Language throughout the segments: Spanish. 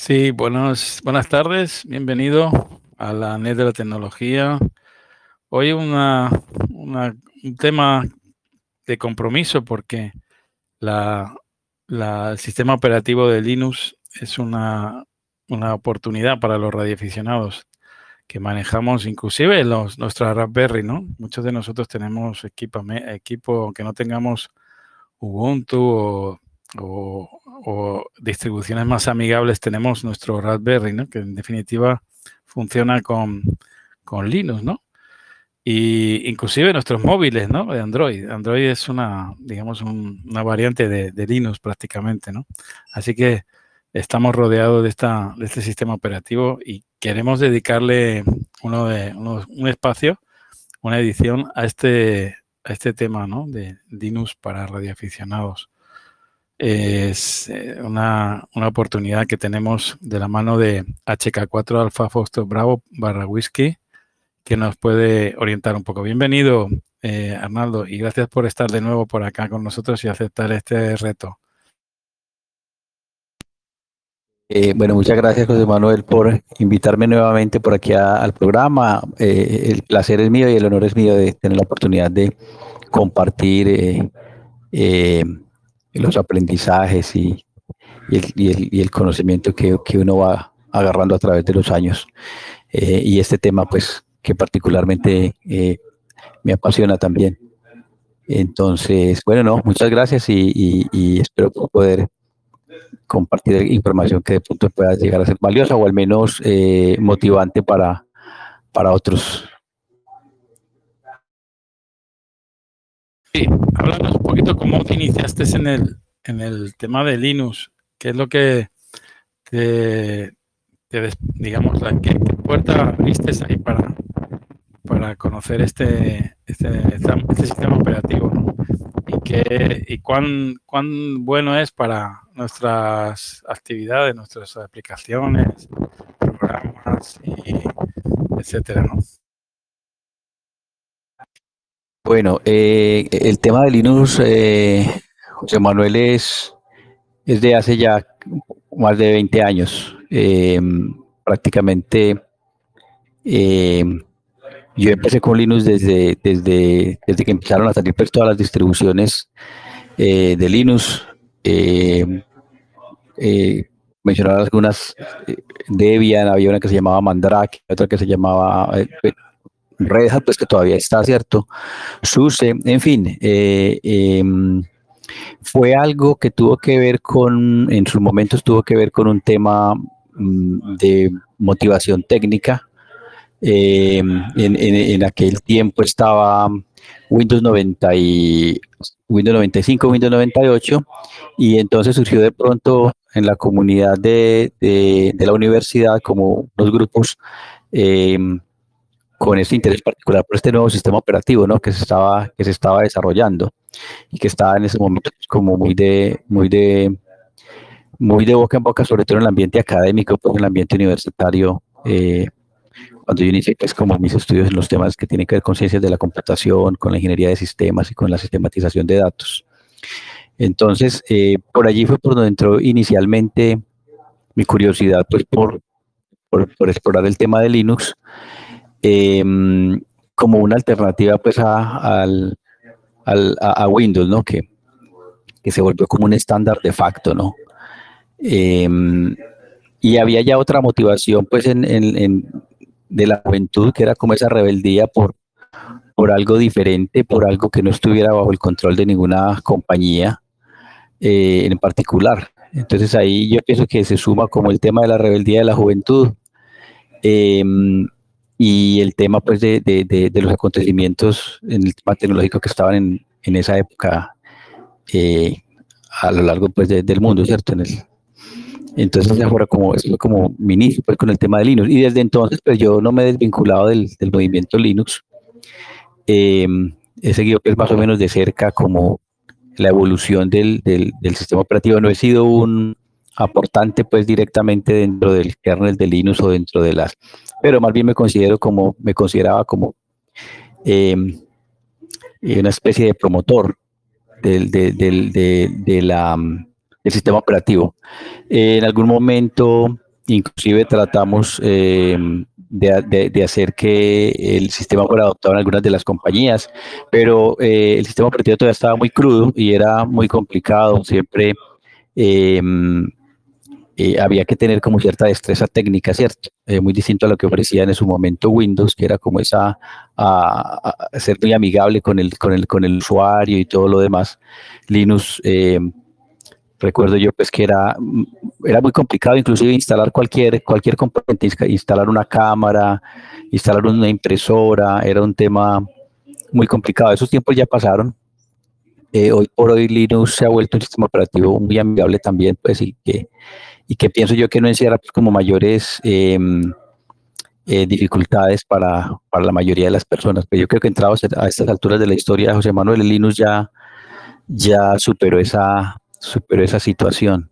Sí, buenos, buenas tardes, bienvenido a la NET de la tecnología. Hoy una, una, un tema de compromiso porque la, el sistema operativo de Linux es una, una oportunidad para los radioaficionados que manejamos inclusive los, nuestra Raspberry, ¿no? Muchos de nosotros tenemos equipo, equipo aunque no tengamos Ubuntu o, o, distribuciones más amigables, tenemos nuestro Raspberry, ¿no? Que en definitiva funciona con, con Linux, ¿no? Y inclusive nuestros móviles, ¿no? De Android. Android es una, digamos, un, una variante de, de, Linux prácticamente, ¿no? Así que estamos rodeados de, esta, de este sistema operativo y queremos dedicarle uno de, un espacio, una edición a este, a este tema, ¿no? De Linux para radioaficionados. Es eh, una, una, oportunidad que tenemos de la mano de HK4 Alfa Foster Bravo barra Whisky que nos puede orientar un poco. Bienvenido, eh, Arnaldo, y gracias por estar de nuevo por acá con nosotros y aceptar este reto. Eh, bueno, muchas gracias, José Manuel, por invitarme nuevamente por aquí al programa. Eh, el placer es mío y el honor es mío de tener la oportunidad de compartir los aprendizajes y, el, y, el, conocimiento que, uno va agarrando a través de los años. Eh, y este tema, pues, que particularmente eh, me apasiona también. Entonces, bueno, no, muchas gracias y, espero poder compartir información que de pronto pueda llegar a ser valiosa o al menos eh, motivante para otros. Sí, háblanos un poquito cómo te iniciaste en el, en el tema de Linux, qué es lo que te, te digamos, la, ¿qué, qué puerta abriste ahí para, para conocer este, este, este sistema operativo ¿no? y, qué, y cuán, cuán bueno es para nuestras actividades, nuestras aplicaciones, programas, y etcétera, ¿no? Bueno, eh, el tema de Linux, eh, José Manuel, es, de hace ya más de 20 años. Eh, prácticamente eh, yo empecé con Linux desde, desde, desde que empezaron a salir pues, todas las distribuciones eh, de Linux. Eh, eh, mencionar algunas, eh, Debian, había una que se llamaba Mandrake, otra que se llamaba Red Hat, pues que todavía está, ¿cierto? SUSE, en fin. Em, fue algo que tuvo que ver con, en sus momentos tuvo que ver con un tema mm, de motivación técnica, eh, en, aquel tiempo estaba Windows 90 y Windows 95, Windows 98 y entonces surgió de pronto en la comunidad de, la universidad como unos grupos eh, con este interés particular por este nuevo sistema operativo ¿no? que, se estaba, que se estaba desarrollando y que estaba en ese momento como muy de, muy de, muy de boca en boca, sobre todo en el ambiente académico, pues en el ambiente universitario eh, cuando yo inicié pues como mis estudios en los temas que tienen que ver con ciencias de la computación, con la ingeniería de sistemas y con la sistematización de datos. Entonces, eh, por allí fue por donde entró inicialmente mi curiosidad pues por, por, por explorar el tema de Linux eh, como una alternativa pues a, al, al, a, Windows, ¿no? Que, que, se volvió como un estándar de facto, ¿no? Eh, y había ya otra motivación pues en, en, en, de la juventud, que era como esa rebeldía por, por algo diferente, por algo que no estuviera bajo el control de ninguna compañía eh, en particular. Entonces ahí yo pienso que se suma como el tema de la rebeldía de la juventud eh, y el tema pues de, de, de, de, los acontecimientos en el tema tecnológico que estaban en, en esa época eh, a lo largo pues del mundo, ¿cierto? En el, entonces fuera como, como mi inicio pues, con el tema de Linux. Y desde entonces pues yo no me he desvinculado del, del movimiento Linux. Eh, he seguido pues más o menos de cerca como la evolución del, del, del, sistema operativo. No he sido un aportante pues directamente dentro del kernel de Linux o dentro de las... Pero más bien me considero como, me consideraba como eh, una especie de promotor del, del, del, de, de la el sistema operativo. Eh, en algún momento inclusive tratamos de, de, hacer que el sistema fuera adoptado en algunas de las compañías, pero el sistema operativo todavía estaba muy crudo y era muy complicado, siempre eh, había que tener como cierta destreza técnica, ¿cierto? Eh, muy distinto a lo que ofrecía en su momento Windows, que era como esa, a, ser muy amigable con el, con, el, con el usuario y todo lo demás. Linux, eh, recuerdo yo pues que era, era muy complicado inclusive instalar cualquier, cualquier componente, instalar una cámara, instalar una impresora, era un tema muy complicado. Esos tiempos ya pasaron. hoy por hoy Linux se ha vuelto un sistema operativo muy amigable también, pues, y que y que pienso yo que no encierra pues, como mayores em, eh, dificultades para, para, la mayoría de las personas. Pero yo creo que entrados a estas alturas de la historia, José Manuel Linus ya, ya superó, esa, superó esa situación.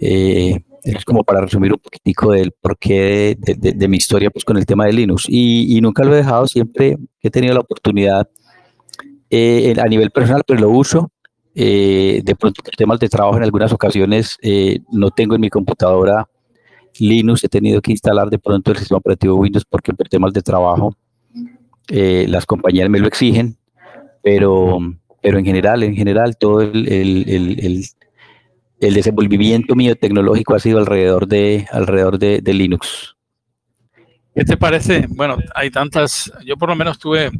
Eh, es como para resumir un poquitico del porqué de, de, mi historia pues, con el tema de Linux. Y, y, nunca lo he dejado, siempre he tenido la oportunidad eh, a nivel personal, pero lo uso eh, de pronto, temas de trabajo en algunas ocasiones eh, no tengo en mi computadora Linux, he tenido que instalar de pronto el sistema operativo Windows porque por temas de trabajo eh, las compañías me lo exigen, pero, pero en general, en general, todo el, el, el, desenvolvimiento mío tecnológico ha sido alrededor de, alrededor de, de Linux. ¿Qué te parece? Bueno, hay tantas, yo por lo menos tuve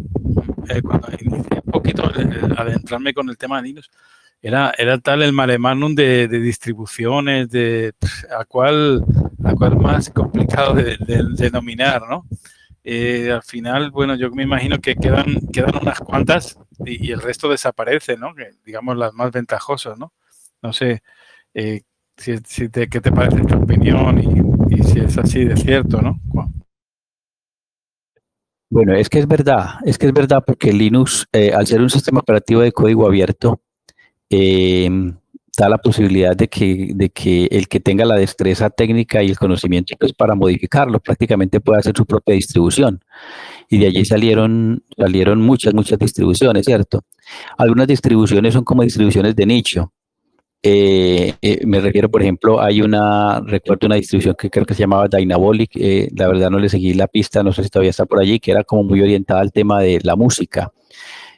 eh, cuando inicié un poquito eh, eh, adentrarme con el tema de Linux, era, era tal el malemanum de, de distribuciones, de a cuál, a cuál más complicado de, denominar, ¿no? al final, bueno, yo me imagino que quedan, quedan unas cuantas y, el resto desaparece, ¿no? Que, digamos las más ventajosas, ¿no? No sé si, si te, qué te parece tu opinión y, y, si es así de cierto, ¿no? Bueno, es que es verdad, es que es verdad porque Linux, eh, al ser un sistema operativo de código abierto, eh, da la posibilidad de que, de que el que tenga la destreza técnica y el conocimiento pues, para modificarlo prácticamente pueda hacer su propia distribución. Y de allí salieron, salieron muchas, muchas distribuciones, ¿cierto? Algunas distribuciones son como distribuciones de nicho. Eh, eh, me refiero, por ejemplo, hay una, recuerdo una distribución que creo que se llamaba Dynabolic, eh, la verdad no le seguí la pista, no sé si todavía está por allí, que era como muy orientada al tema de la música.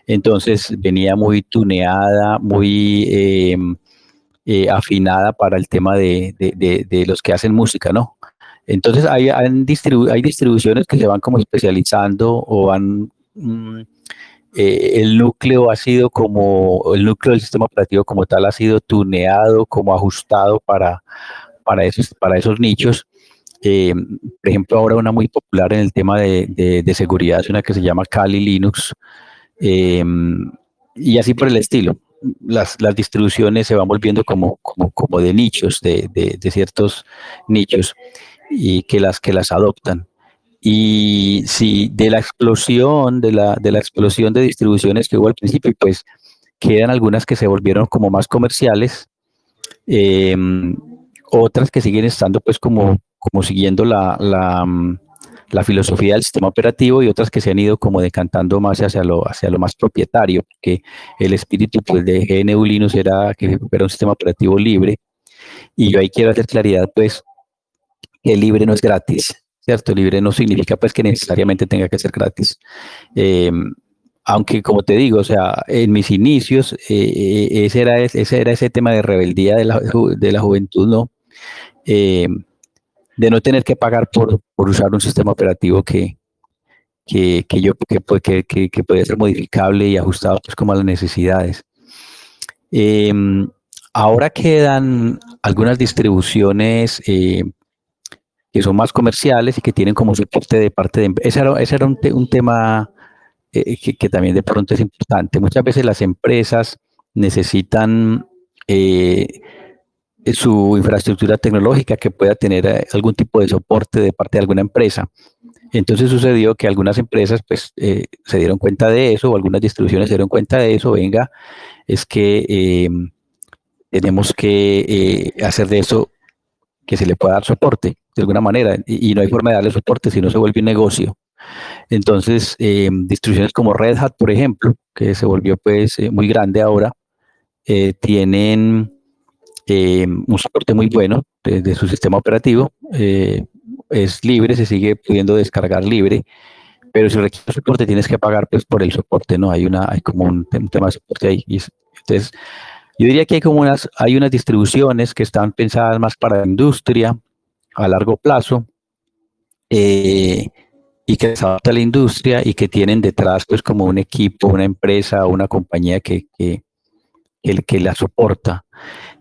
Entonces venía muy tuneada, muy em, afinada para el tema de, los que hacen música, ¿no? Entonces hay, hay, distribuciones que se van como especializando o van... Mm, eh, el núcleo ha sido como, el núcleo del sistema operativo como tal ha sido tuneado, como ajustado para, para, esos, para esos nichos. Eh, por ejemplo, ahora una muy popular en el tema de, de, seguridad es una que se llama Kali Linux. Eh, y así por el estilo. Las, las, distribuciones se van volviendo como, como, como de nichos, de, de, ciertos nichos, y que las que las adoptan. Y si de la explosión, de la, de la explosión de distribuciones que hubo al principio, pues quedan algunas que se volvieron como más comerciales, em, otras que siguen estando pues como, como siguiendo la, mm, la, filosofía del sistema operativo y otras que se han ido como decantando más hacia lo, hacia lo más propietario, que el espíritu pues, de GNU Linux era que era un sistema operativo libre. Y yo ahí quiero hacer claridad pues que libre no es gratis. ¿Cierto? Libre no significa pues que necesariamente tenga que ser gratis. Eh, aunque como te digo, o sea, en mis inicios, eh, ese, era, ese era ese tema de rebeldía de la, de la juventud, ¿no? Eh, de no tener que pagar por, por usar un sistema operativo que, que, que yo, que, que, que, puede ser modificable y ajustado pues como a las necesidades. ahora quedan algunas distribuciones que son más comerciales y que tienen como soporte de parte de... Ese era, ese era un, un tema eh, que, también de pronto es importante. Muchas veces las empresas necesitan eh, su infraestructura tecnológica que pueda tener eh, algún tipo de soporte de parte de alguna empresa. Entonces sucedió que algunas empresas pues se dieron cuenta de eso, o algunas distribuciones se dieron cuenta de eso, venga, es que tenemos que hacer de eso que se le pueda dar soporte de alguna manera, y, no hay forma de darle soporte si no se vuelve un negocio. Entonces, eh, distribuciones como Red Hat, por ejemplo, que se volvió pues eh, muy grande ahora, eh, tienen un soporte muy bueno de, su sistema operativo. es libre, se sigue pudiendo descargar libre, pero si requieres soporte tienes que pagar pues, por el soporte, ¿no? Hay, una, hay como un, tema de soporte ahí. entonces, yo diría que hay como unas, hay unas distribuciones que están pensadas más para la industria a largo plazo eh, y que se la industria y que tienen detrás pues como un equipo, una empresa, una compañía que, que, que, la soporta.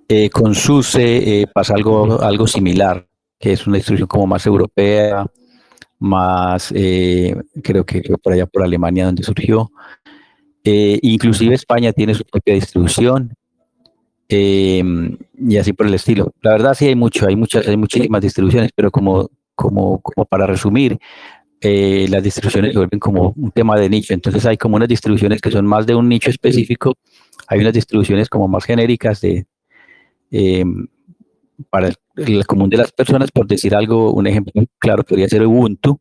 Eh, con SUSE eh, pasa algo, algo similar, que es una distribución como más europea, más creo que por allá por Alemania donde surgió. inclusive España tiene su propia distribución Em, y así por el estilo. La verdad sí hay mucho, hay muchas, hay muchísimas distribuciones, pero como, como, como para resumir, eh, las distribuciones se vuelven como un tema de nicho. Entonces hay como unas distribuciones que son más de un nicho específico, hay unas distribuciones como más genéricas de em, para el, común de las personas, por decir algo, un ejemplo claro podría ser Ubuntu,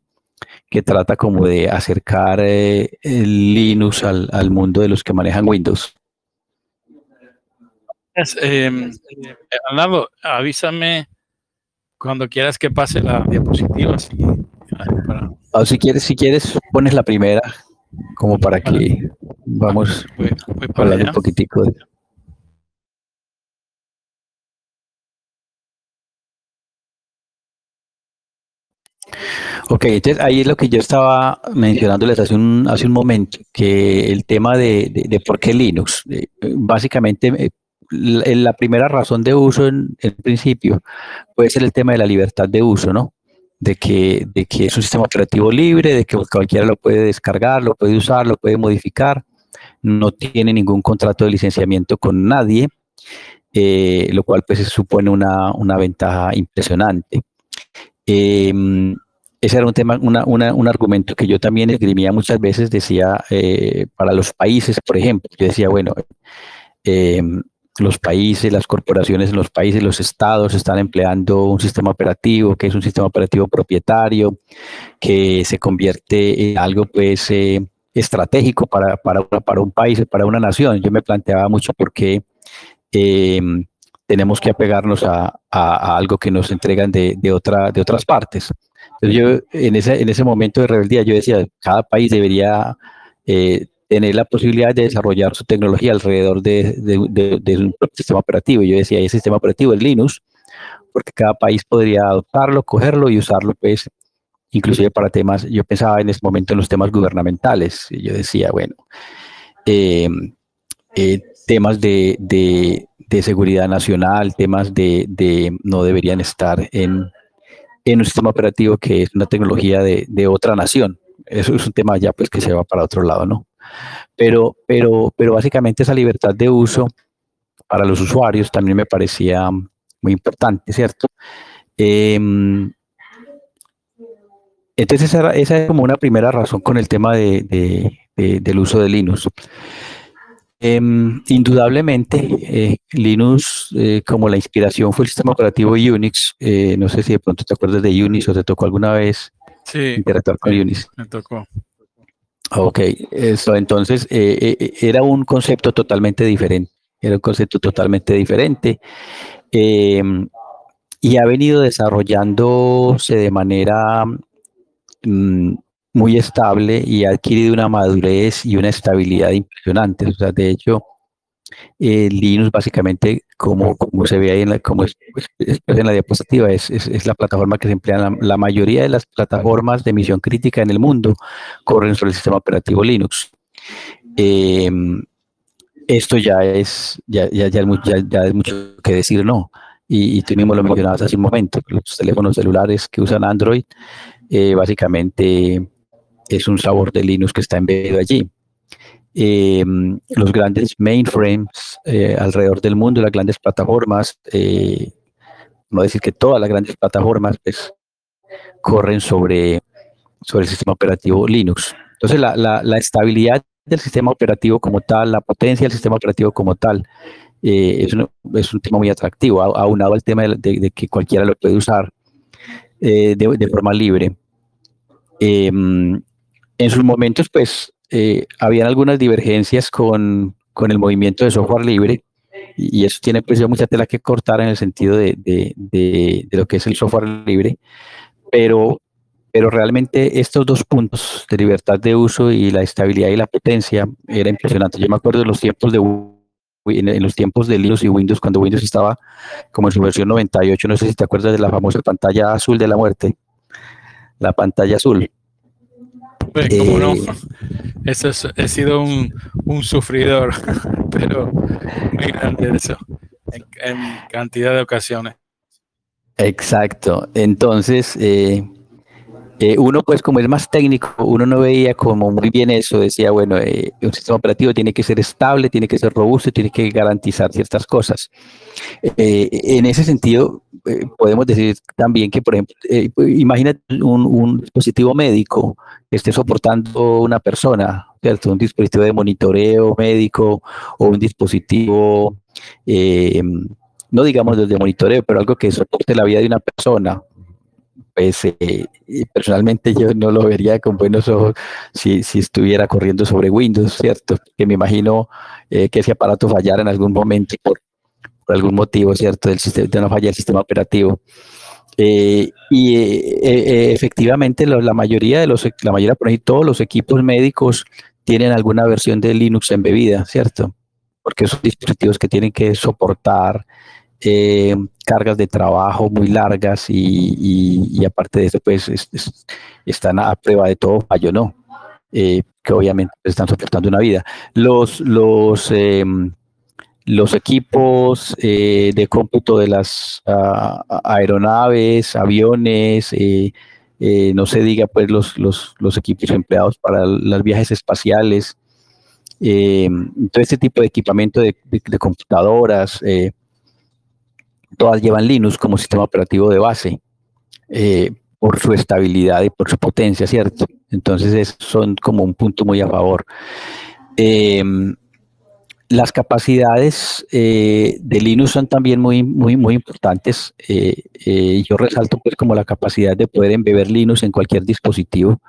que trata como de acercar eh, Linux al, al mundo de los que manejan Windows. Eh, avísame cuando quieras que pase la diapositiva. Ah, si quieres, si quieres, pones la primera, como para que vamos a hablar un poquitico de Ok, entonces ahí es lo que yo estaba mencionándoles hace un, hace un momento, que el tema de, de, por qué Linux. Eh, básicamente eh, la primera razón de uso en el principio puede ser el tema de la libertad de uso, ¿no? De que, de que es un sistema operativo libre, de que cualquiera lo puede descargar, lo puede usar, lo puede modificar, no tiene ningún contrato de licenciamiento con nadie, eh, lo cual pues supone una, ventaja impresionante. Em, ese era un tema, un argumento que yo también esgrimía muchas veces, decía, eh, para los países, por ejemplo, yo decía, bueno, eh, los países, las corporaciones en los países, los estados están empleando un sistema operativo que es un sistema operativo propietario, que se convierte en algo pues eh, estratégico para, para, un país, para una nación. Yo me planteaba mucho por qué em, tenemos que apegarnos a, algo que nos entregan de, de, otra, de otras partes. Yo en ese, en ese momento de rebeldía yo decía, cada país debería eh, tener la posibilidad de desarrollar su tecnología alrededor de, un sistema operativo. Yo decía, ese sistema operativo es Linux, porque cada país podría adoptarlo, cogerlo y usarlo, pues, inclusive para temas, yo pensaba en ese momento en los temas gubernamentales, yo decía, bueno, eh, eh, temas de, seguridad nacional, temas de, no deberían estar en, en un sistema operativo que es una tecnología de, otra nación. Eso es un tema ya pues que se va para otro lado, ¿no? Pero, pero, pero básicamente esa libertad de uso para los usuarios también me parecía muy importante, ¿cierto? Em, entonces esa, esa, es como una primera razón con el tema de, del uso de Linux. Em, indudablemente, eh, Linux, eh, como la inspiración fue el sistema operativo Unix, eh, no sé si de pronto te acuerdas de Unix o te tocó alguna vez interactuar con Unix. Me tocó. Ok, eso entonces eh, eh, eh, era un concepto totalmente diferente, era un concepto totalmente diferente em, y ha venido desarrollándose de manera mm, muy estable y ha adquirido una madurez y una estabilidad impresionantes. O sea, de hecho, eh, Linux básicamente, como, como se ve ahí en la, como es, en la diapositiva, es, es, la plataforma que se emplea. La, la, mayoría de las plataformas de emisión crítica en el mundo corren sobre el sistema operativo Linux. Em, esto ya es, ya, ya, ya, ya, es mucho que decir, ¿no? Y, y, tú mismo lo mencionabas hace un momento, los teléfonos celulares que usan Android, eh, básicamente es un sabor de Linux que está embebido allí. Em, los grandes mainframes eh, alrededor del mundo, las grandes plataformas, eh, no decir que todas las grandes plataformas pues, corren sobre, sobre el sistema operativo Linux. Entonces, la, la, estabilidad del sistema operativo como tal, la potencia del sistema operativo como tal, eh, es, un, es, un, tema muy atractivo, aunado al tema de, que cualquiera lo puede usar de, de, forma libre. Em, en sus momentos, pues, eh, habían algunas divergencias con, el movimiento de software libre, y eso tiene pues mucha tela que cortar en el sentido de, de, lo que es el software libre, pero, pero realmente estos dos puntos de libertad de uso y la estabilidad y la potencia era impresionante. Yo me acuerdo de los tiempos de en, los tiempos de Linux y Windows, cuando Windows estaba como en su versión 98, no sé si te acuerdas de la famosa pantalla azul de la muerte, la pantalla azul. Pues, eso es, he sido un, un, sufridor, pero muy grande eso, en, en, cantidad de ocasiones. Exacto. Entonces, eh, eh, uno, pues como es más técnico, uno no veía como muy bien eso, decía, bueno, eh, un sistema operativo tiene que ser estable, tiene que ser robusto, tiene que garantizar ciertas cosas. Eh, en ese sentido, podemos decir también que, por ejemplo, imagínate un, un, dispositivo médico que esté soportando una persona, ¿cierto? Un dispositivo de monitoreo médico o un dispositivo, no digamos desde monitoreo, pero algo que soporte la vida de una persona, pues eh, personalmente yo no lo vería con buenos ojos si, si estuviera corriendo sobre Windows, ¿cierto? Que me imagino eh, que ese aparato fallara en algún momento por, algún motivo, ¿cierto? Del sistema, de no falla el sistema operativo. Eh, y efectivamente la mayoría de los, la mayoría, por ejemplo, todos los equipos médicos tienen alguna versión de Linux embebida, ¿cierto? Porque son dispositivos que tienen que soportar eh, cargas de trabajo muy largas y, aparte de eso, pues están a prueba de todo fallo, ¿no? Eh, que obviamente están soportando una vida. Los, los, em, los equipos eh, de cómputo de las aeronaves, aviones, no se diga pues los, los, los, equipos empleados para los viajes espaciales, todo este tipo de equipamiento de, de computadoras, todas llevan Linux como sistema operativo de base eh, por su estabilidad y por su potencia, ¿cierto? Entonces son como un punto muy a favor. Em, las capacidades eh, de Linux son también muy, muy, muy importantes. Eh, yo resalto pues como la capacidad de poder embeber Linux en cualquier dispositivo.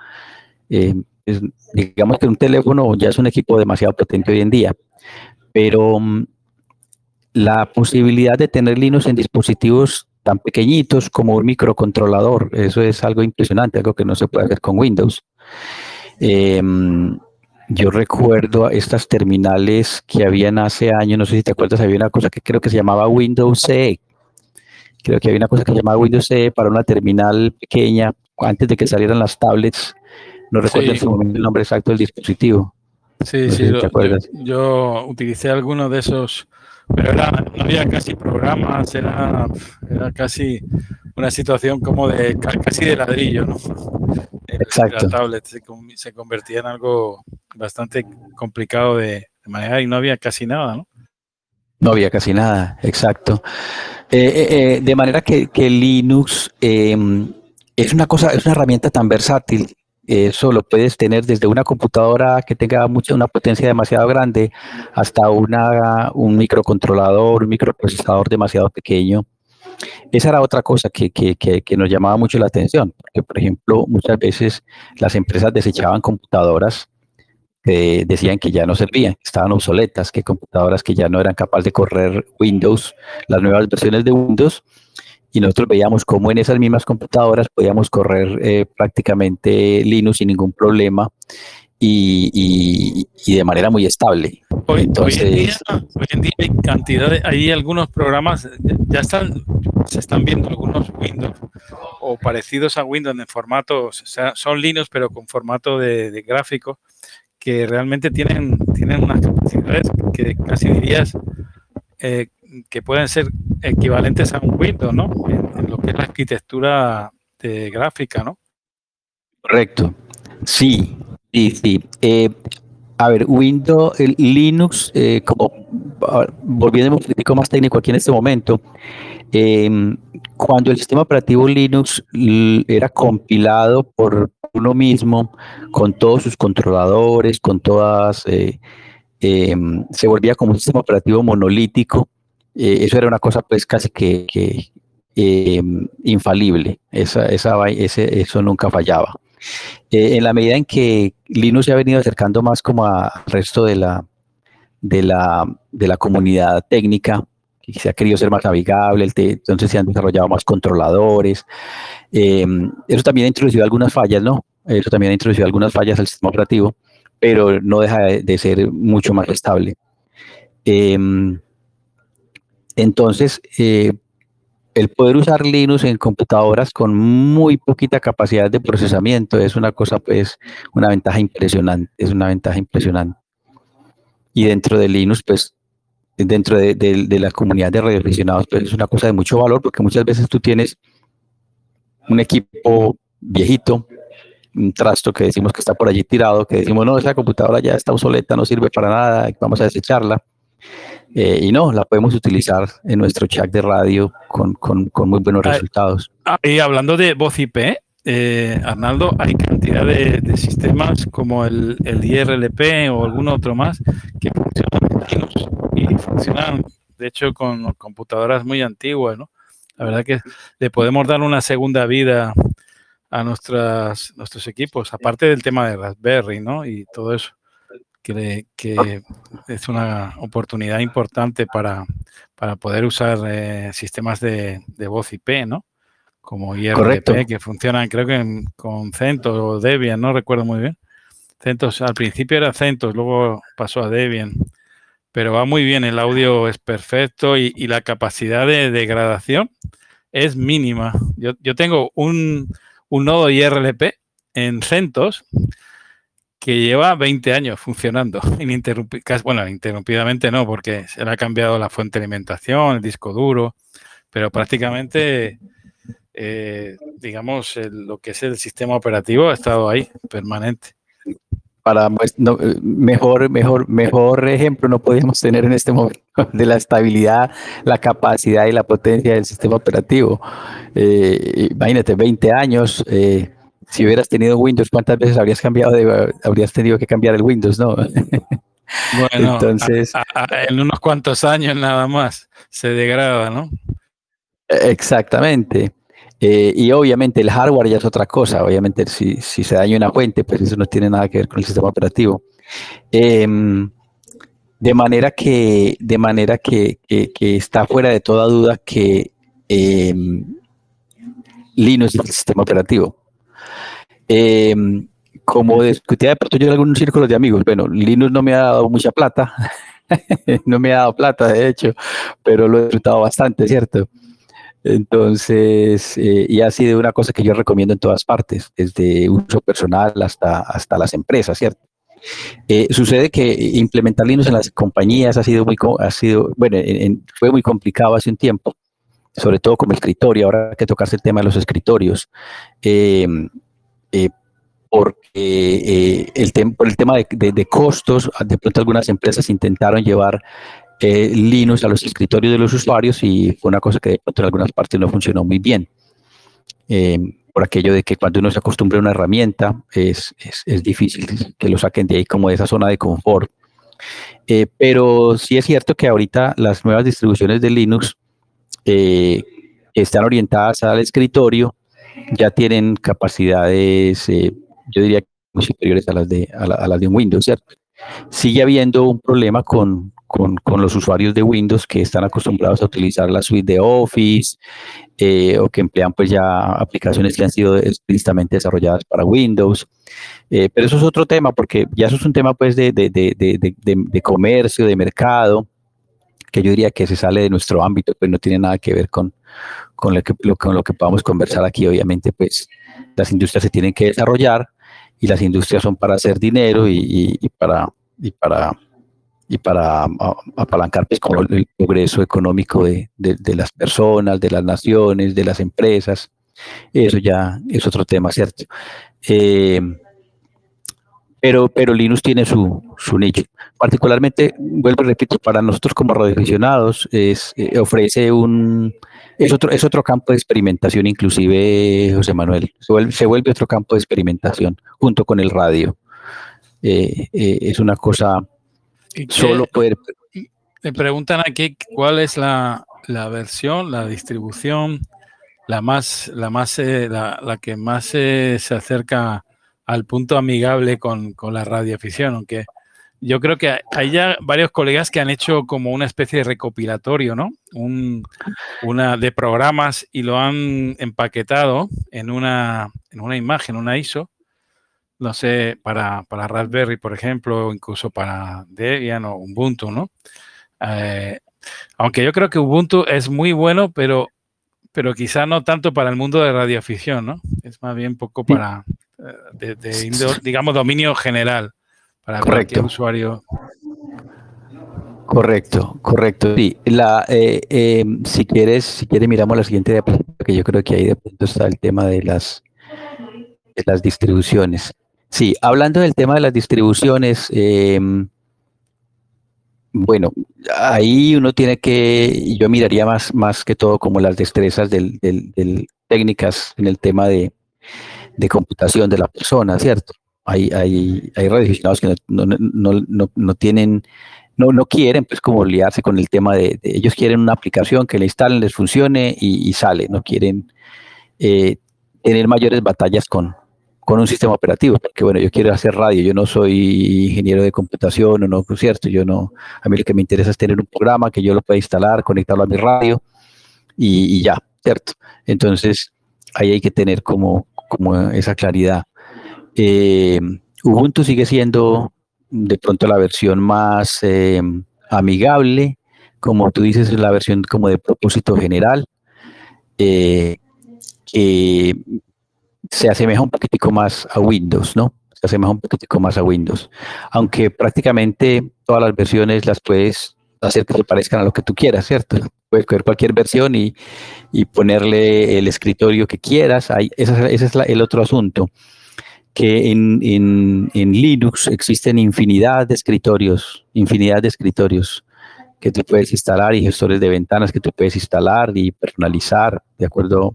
digamos que un teléfono ya es un equipo demasiado potente hoy en día, pero mm, la posibilidad de tener Linux en dispositivos tan pequeñitos como un microcontrolador. Eso es algo impresionante, algo que no se puede hacer con Windows. Em, yo recuerdo estas terminales que habían hace años, no sé si te acuerdas, había una cosa que creo que se llamaba Windows CE. Creo que había una cosa que se llamaba Windows CE para una terminal pequeña, antes de que salieran las tablets. No recuerdo en momento el nombre exacto del dispositivo. Sí, sí, yo, utilicé algunos de esos pero era, no había casi programas, era, era casi una situación como de casi de ladrillo, ¿no? Exacto. La tablet se, convertía en algo bastante complicado de, manejar y no había casi nada, ¿no? No había casi nada, exacto. Eh, eh, eh, de manera que, que Linux em, es una cosa, es una herramienta tan versátil eso lo puedes tener desde una computadora que tenga mucha, una potencia demasiado grande hasta una, un microcontrolador, un microprocesador demasiado pequeño. Esa era otra cosa que, que, que, nos llamaba mucho la atención, porque por ejemplo muchas veces las empresas desechaban computadoras que decían que ya no servían, que estaban obsoletas, que computadoras que ya no eran capaces de correr Windows, las nuevas versiones de Windows, y nosotros veíamos cómo en esas mismas computadoras podíamos correr eh, prácticamente Linux sin ningún problema y, de manera muy estable. Hoy, Entonces, hoy, en día, hay cantidad hay algunos programas, ya están, se están viendo algunos Windows o parecidos a Windows en formato, o sea, son Linux pero con formato de, gráfico que realmente tienen, tienen unas capacidades que casi dirías eh, que pueden ser equivalentes a un Windows, ¿no? En, lo que es la arquitectura de gráfica, ¿no? Correcto. Sí, sí, sí. Eh, a ver, Windows, el Linux, eh, como volviendo un poco más técnico aquí en este momento, em, cuando el sistema operativo Linux era compilado por uno mismo, con todos sus controladores, con todas, eh, se volvía como un sistema operativo monolítico eh, eso era una cosa pues casi que, em, infalible, esa, esa, ese, eso nunca fallaba. Eh, en la medida en que Linux se ha venido acercando más como al resto de la, de la, de la comunidad técnica, que se ha querido ser más navegable, entonces se han desarrollado más controladores. Em, eso también ha introducido algunas fallas, ¿no? Eso también ha introducido algunas fallas al sistema operativo, pero no deja de, ser mucho más estable. Em, entonces, eh, el poder usar Linux en computadoras con muy poquita capacidad de procesamiento es una cosa, pues, una ventaja impresionante, es una ventaja impresionante. Y dentro de Linux, pues, dentro de, la comunidad de radioaficionados, pues es una cosa de mucho valor porque muchas veces tú tienes un equipo viejito, un trasto que decimos que está por allí tirado, que decimos, no, esa computadora ya está obsoleta, no sirve para nada, vamos a desecharla. Eh, y no, la podemos utilizar en nuestro chat de radio con, muy buenos resultados. Ah, y hablando de voz IP, eh, Arnaldo, hay cantidad de, sistemas como el, el, IRLP o algún otro más que funcionan y funcionan, de hecho, con computadoras muy antiguas, ¿no? La verdad que le podemos dar una segunda vida a nuestras, nuestros equipos, aparte del tema de Raspberry, ¿no? Y todo eso que, es una oportunidad importante para, para poder usar eh, sistemas de, voz IP, ¿no? Como IRP, que funcionan, creo que con CentOS o Debian, no recuerdo muy bien. CentOS, al principio era CentOS, luego pasó a Debian. Pero va muy bien, el audio es perfecto y, la capacidad de degradación es mínima. Yo, yo tengo un, un nodo IRLP en CentOS que lleva 20 años funcionando, bueno, interrumpidamente no, porque se le ha cambiado la fuente de alimentación, el disco duro, pero prácticamente, eh, digamos, lo que es el sistema operativo ha estado ahí, permanente. Para pues, mejor, mejor, mejor ejemplo no podíamos tener en este momento de la estabilidad, la capacidad y la potencia del sistema operativo. Eh, imagínate, 20 años. Eh, si hubieras tenido Windows, ¿cuántas veces habrías cambiado de, habrías tenido que cambiar el Windows, no? Bueno, entonces en unos cuantos años nada más se degrada, ¿no? Exactamente. Eh, y obviamente el hardware ya es otra cosa. Obviamente si, se daña una fuente, pues eso no tiene nada que ver con el sistema operativo. Em, de manera que, de manera que, está fuera de toda duda que em, Linux es el sistema operativo. Em, como discutía de pronto yo en algunos círculos de amigos, bueno, Linux no me ha dado mucha plata, no me ha dado plata de hecho, pero lo he disfrutado bastante, ¿cierto? Entonces, eh, y ha sido una cosa que yo recomiendo en todas partes, desde uso personal hasta, hasta las empresas, ¿cierto? Eh, sucede que implementar Linux en las compañías ha sido muy, ha sido, bueno, fue muy complicado hace un tiempo, sobre todo como escritorio, ahora que tocarse el tema de los escritorios. Eh, eh, porque eh, el por el tema de, costos, de pronto algunas empresas intentaron llevar eh, Linux a los escritorios de los usuarios y fue una cosa que de pronto en algunas partes no funcionó muy bien. por aquello de que cuando uno se acostumbra a una herramienta es, es, difícil que lo saquen de ahí como de esa zona de confort. pero sí es cierto que ahorita las nuevas distribuciones de Linux están orientadas al escritorio ya tienen capacidades, eh, yo diría, muy superiores a las de, a, las de Windows, ¿cierto? Sigue habiendo un problema con, los usuarios de Windows que están acostumbrados a utilizar la suite de Office eh, o que emplean pues ya aplicaciones que han sido explícitamente desarrolladas para Windows. Eh, pero eso es otro tema porque ya eso es un tema pues de, de comercio, de mercado, que yo diría que se sale de nuestro ámbito, pues no tiene nada que ver con, con lo que, con lo que podamos conversar aquí. Obviamente, pues las industrias se tienen que desarrollar y las industrias son para hacer dinero y, para y para y para apalancar pues, como el progreso económico de, las personas, de las naciones, de las empresas. Eso ya es otro tema, ¿cierto? Eh, pero, pero Linux tiene su, su nicho. Particularmente, vuelvo y repito, para nosotros como radioaficionados, es, eh, ofrece un, es otro, es otro campo de experimentación, inclusive, José Manuel, se vuelve, otro campo de experimentación junto con el radio. Eh, eh, es una cosa solo poder... Me preguntan aquí cuál es la, la versión, la distribución, la más, la más, la, la que más se acerca al punto amigable con, la radioafición, aunque yo creo que hay ya varios colegas que han hecho como una especie de recopilatorio, ¿no? Un, una de programas y lo han empaquetado en una, en una imagen, una ISO, no sé, para, para Raspberry, por ejemplo, o incluso para Debian o Ubuntu, ¿no? Eh, aunque yo creo que Ubuntu es muy bueno, pero, pero quizá no tanto para el mundo de radioafición, ¿no? Es más bien poco para, eh, de, digamos, dominio general para cualquier usuario. Correcto, correcto. Sí, la, eh, em, si quieres, si quieres miramos la siguiente diapositiva, que yo creo que ahí de pronto está el tema de las, de las distribuciones. Sí, hablando del tema de las distribuciones, eh, bueno, ahí uno tiene que, yo miraría más, más que todo como las destrezas del, del, técnicas en el tema de, de, computación de la persona, ¿cierto? Hay, hay, hay radioaficionados que no, no, no, no, tienen, no, no quieren pues como liarse con el tema de, ellos quieren una aplicación que le instalen, les funcione y, sale, no quieren eh, tener mayores batallas con, con un sistema operativo, porque bueno, yo quiero hacer radio, yo no soy ingeniero de computación o no, cierto, yo no, a mí lo que me interesa es tener un programa que yo lo pueda instalar, conectarlo a mi radio y, ya, ¿cierto? Entonces, ahí hay que tener como, como esa claridad. Eh, Ubuntu sigue siendo de pronto la versión más eh, amigable, como tú dices, es la versión como de propósito general, eh, que se asemeja un poquitico más a Windows, ¿no? Se asemeja un poquitico más a Windows. Aunque prácticamente todas las versiones las puedes hacer que se parezcan a lo que tú quieras, ¿cierto? Puedes coger cualquier versión y, ponerle el escritorio que quieras. Ahí, ese, es el otro asunto, que en, en, Linux existen infinidad de escritorios, infinidad de escritorios que tú puedes instalar y gestores de ventanas que tú puedes instalar y personalizar de acuerdo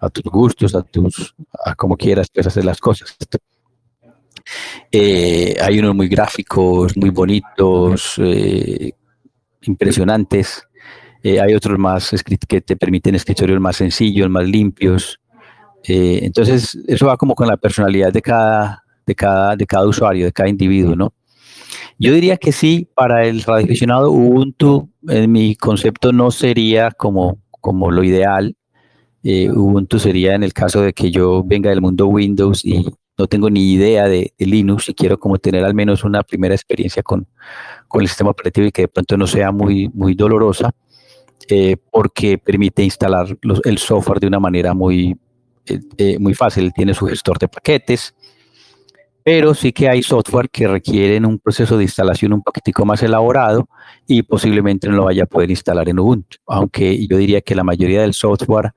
a tus gustos, a tus, a como quieras pues, hacer las cosas. Eh, hay unos muy gráficos, muy bonitos, eh, impresionantes. Eh, hay otros más que te permiten escritorios más sencillos, más limpios. entonces, eso va como con la personalidad de cada, de cada, de cada usuario, de cada individuo, ¿no? Yo diría que sí, para el radioaficionado Ubuntu, en mi concepto no sería como, como lo ideal, eh, Ubuntu sería en el caso de que yo venga del mundo Windows y no tengo ni idea de, Linux y quiero como tener al menos una primera experiencia con, el sistema operativo y que de pronto no sea muy, muy dolorosa, eh, porque permite instalar el software de una manera muy, eh, muy fácil. Tiene su gestor de paquetes, pero sí que hay software que requieren un proceso de instalación un poquitico más elaborado y posiblemente no lo vaya a poder instalar en Ubuntu, aunque yo diría que la mayoría del software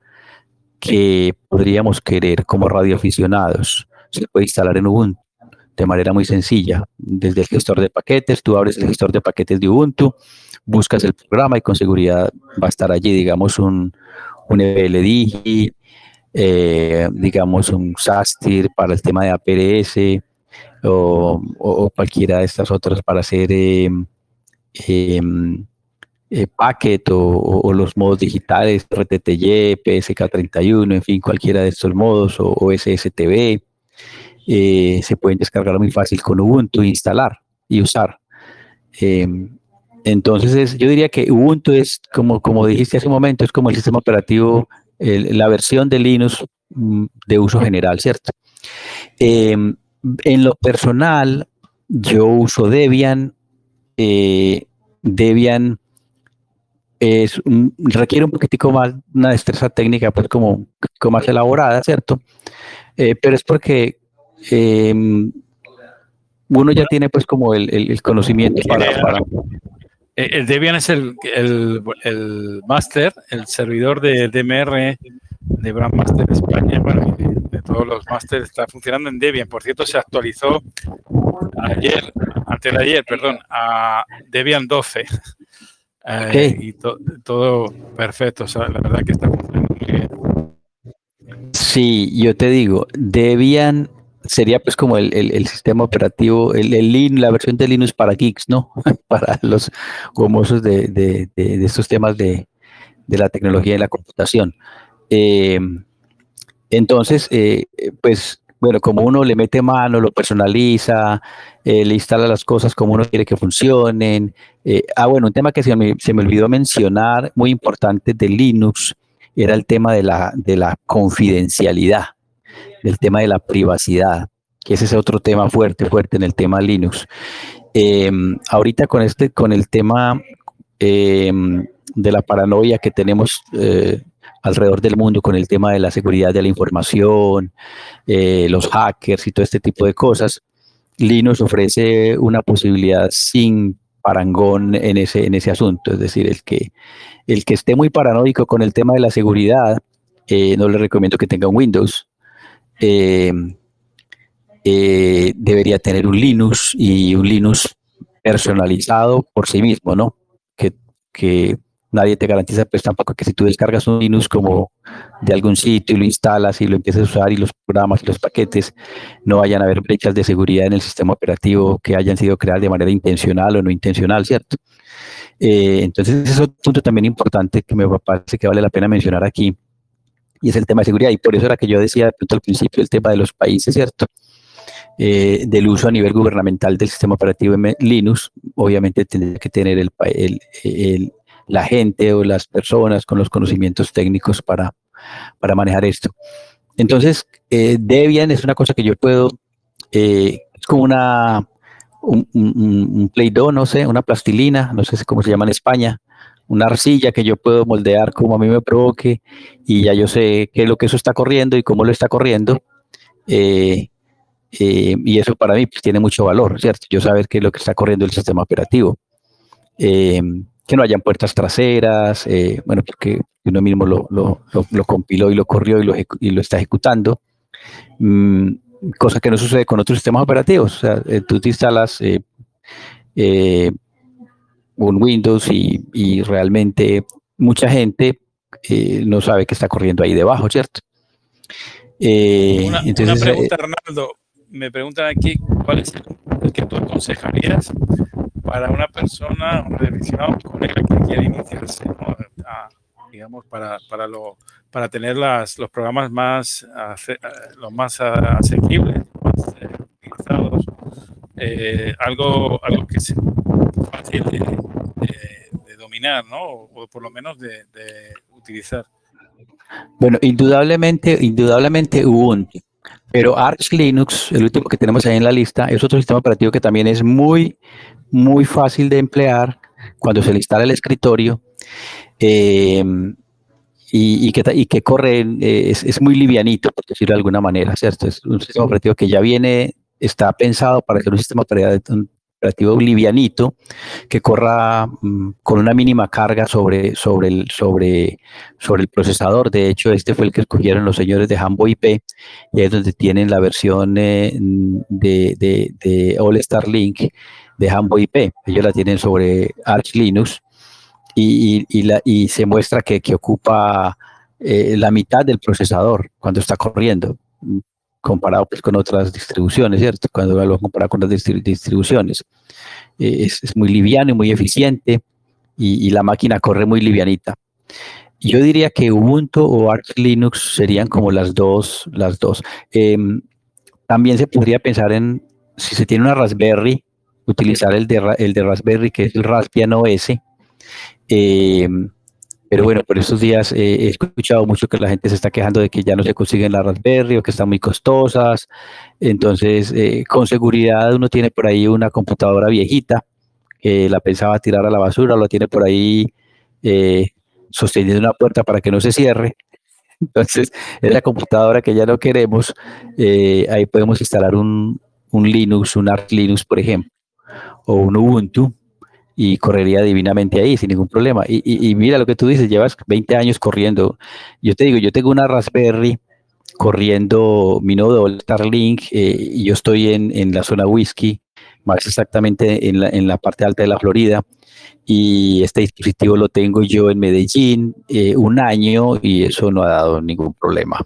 que podríamos querer como radioaficionados. Se puede instalar en Ubuntu de manera muy sencilla. Desde el gestor de paquetes, tú abres el gestor de paquetes de Ubuntu, buscas el programa y con seguridad va a estar allí, digamos, un, un EBLDigi, eh, digamos, un SASTIR para el tema de APRS o, cualquiera de estas otras para hacer eh, em, eh, Packet o, los modos digitales, RTTY, PSK31, en fin, cualquiera de estos modos, o, SSTV, eh, se pueden descargar muy fácil con Ubuntu, instalar y usar. Em, entonces, yo diría que Ubuntu es, como, como dijiste hace un momento, es como el sistema operativo, la versión de Linux mm, de uso general, ¿cierto? Em, en lo personal, yo uso Debian. Eh, Debian es requiere un poquitico más una destreza técnica, pues como, como más elaborada, ¿cierto? Eh, pero es porque em, uno ya tiene pues como el, conocimiento para, eh, El Debian es el, el, el máster, el servidor de DMR de Brandmaster España, bueno, de, todos los másteres, está funcionando en Debian. Por cierto, se actualizó ayer, antes de ayer, perdón, a Debian 12. Eh, y todo perfecto, la verdad que está funcionando muy bien. Sí, yo te digo, Debian sería pues como el, sistema operativo, el, el, la versión de Linux para geeks, ¿no? para los gomosos de, estos temas de, la tecnología y la computación. Eh, entonces, eh, pues bueno, como uno le mete mano, lo personaliza, eh, le instala las cosas como uno quiere que funcionen. Ah, bueno, un tema que se me, se me, olvidó mencionar, muy importante de Linux, era el tema de la, de la confidencialidad, del tema de la privacidad, que ese es otro tema fuerte, fuerte en el tema Linux. Em, ahorita con este, con el tema em, de la paranoia que tenemos eh, alrededor del mundo con el tema de la seguridad de la información, eh, los hackers y todo este tipo de cosas, Linux ofrece una posibilidad sin parangón en ese, en ese asunto. Es decir, el que, el que esté muy paranoico con el tema de la seguridad, eh, no le recomiendo que tenga un Windows. Eh, debería tener un Linux y un Linux personalizado por sí mismo, ¿no? Que, que nadie te garantiza pues tampoco que si tú descargas un Linux como de algún sitio y lo instalas y lo empiezas a usar y los programas y los paquetes no vayan a haber brechas de seguridad en el sistema operativo que hayan sido creadas de manera intencional o no intencional, ¿cierto? Eh, entonces ese es otro punto también importante que me parece que vale la pena mencionar aquí y es el tema de seguridad y por eso era que yo decía al principio el tema de los países, ¿cierto? Eh, del uso a nivel gubernamental del sistema operativo Linux, obviamente tendría que tener el, el la gente o las personas con los conocimientos técnicos para, para manejar esto. Entonces, eh, Debian es una cosa que yo puedo, eh, es como una, un, un, Play-Doh, no sé, una plastilina, no sé cómo se llama en España, una arcilla que yo puedo moldear como a mí me provoque y ya yo sé qué es lo que eso está corriendo y cómo lo está corriendo. Eh, y eso para mí pues, tiene mucho valor, ¿cierto? Yo saber qué es lo que está corriendo el sistema operativo que no hayan puertas traseras, eh, bueno, porque uno mismo lo, compiló y lo corrió y lo, y lo está ejecutando, mm, cosa que no sucede con otros sistemas operativos. O sea, eh, tú te instalas eh, un Windows y, realmente mucha gente no sabe que está corriendo ahí debajo, ¿cierto? una, entonces, una pregunta, Ronaldo. Me preguntan aquí, ¿cuál es el que tú aconsejarías para una persona, un revisión que quiere iniciarse, digamos, para, para, lo, para tener las, los programas más, los más asequibles, más eh, utilizados, eh, algo, algo que sea fácil de, de, dominar, ¿no? O, por lo menos de, de utilizar. Bueno, indudablemente, indudablemente Ubuntu. Pero Arch Linux, el último que tenemos ahí en la lista, es otro sistema operativo que también es muy, muy fácil de emplear cuando se le instala el escritorio eh, y, que, y, que, corre, eh, es, muy livianito, por decirlo de alguna manera, ¿cierto? Es un sistema operativo que ya viene, está pensado para ser un sistema operativo, livianito que corra mm, con una mínima carga sobre, sobre, el, sobre, el procesador. De hecho, este fue el que escogieron los señores de Hambo IP y es donde tienen la versión eh, de, All Star Link de Hambo IP. Ellos la tienen sobre Arch Linux y, se muestra que, que ocupa eh, la mitad del procesador cuando está corriendo comparado pues, con otras distribuciones, ¿cierto? Cuando lo comparado con otras distribuciones. Eh, es, muy liviano y muy eficiente y, la máquina corre muy livianita. Yo diría que Ubuntu o Arch Linux serían como las dos. Las dos. Em, también se podría pensar en, si se tiene una Raspberry, utilizar el de, el de Raspberry, que es el Raspbian OS. Eh, pero bueno, por estos días eh, he escuchado mucho que la gente se está quejando de que ya no se consiguen las Raspberry o que están muy costosas. Entonces, eh, con seguridad uno tiene por ahí una computadora viejita que la pensaba tirar a la basura, lo tiene por ahí eh, sosteniendo una puerta para que no se cierre. Entonces, es la computadora que ya no queremos. ahí podemos instalar un, un Linux, un Arch Linux, por ejemplo, o un Ubuntu y correría divinamente ahí sin ningún problema. Y, mira lo que tú dices, llevas 20 años corriendo. Yo te digo, yo tengo una Raspberry corriendo mi nodo Starlink eh, y yo estoy en, la zona whisky, más exactamente en la, en la, parte alta de la Florida. Y este dispositivo lo tengo yo en Medellín eh, un año y eso no ha dado ningún problema.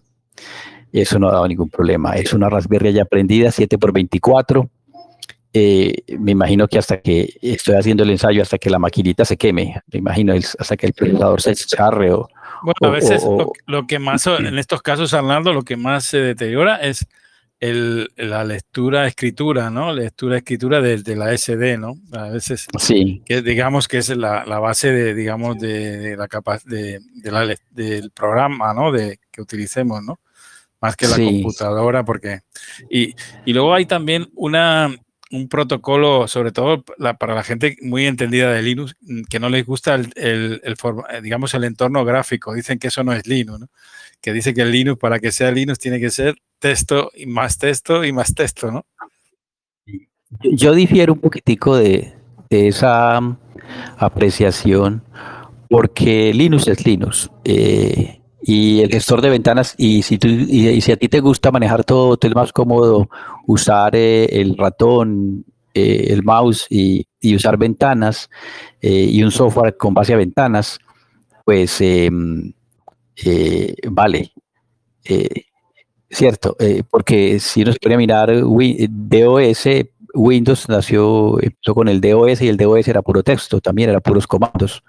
Eso no ha dado ningún problema. Es una Raspberry ya prendida, 7 x 24 eh, me imagino que hasta que estoy haciendo el ensayo, hasta que la maquinita se queme, me imagino, hasta que el procesador se charre o... Bueno, a veces lo, que más, en estos casos, Arnaldo, lo que más se deteriora es la lectura, escritura, ¿no? Lectura, escritura de, la SD, ¿no? A veces, sí. que digamos que es la, base de, digamos, de, la capa de, la, del programa, ¿no? De, que utilicemos, ¿no? Más que la computadora, porque... Y, y luego hay también una, un protocolo, sobre todo para la gente muy entendida de Linux, mm, que no les gusta el, eh, digamos, el entorno gráfico. Dicen que eso no es Linux, ¿no? Que dice que el Linux, para que sea Linux, tiene que ser texto y más texto y más texto, ¿no? Yo difiero un poquitico de, esa mm, apreciación, porque Linux es Linux. Eh, y el gestor de ventanas, y si, tú, y, si a ti te gusta manejar todo, te es más cómodo usar eh, el ratón, eh, el mouse y, usar ventanas eh, y un software con base a ventanas, pues em, vale. cierto, porque si se puede mirar DOS, Windows nació, empezó con el DOS y el DOS era puro texto, también era puros comandos.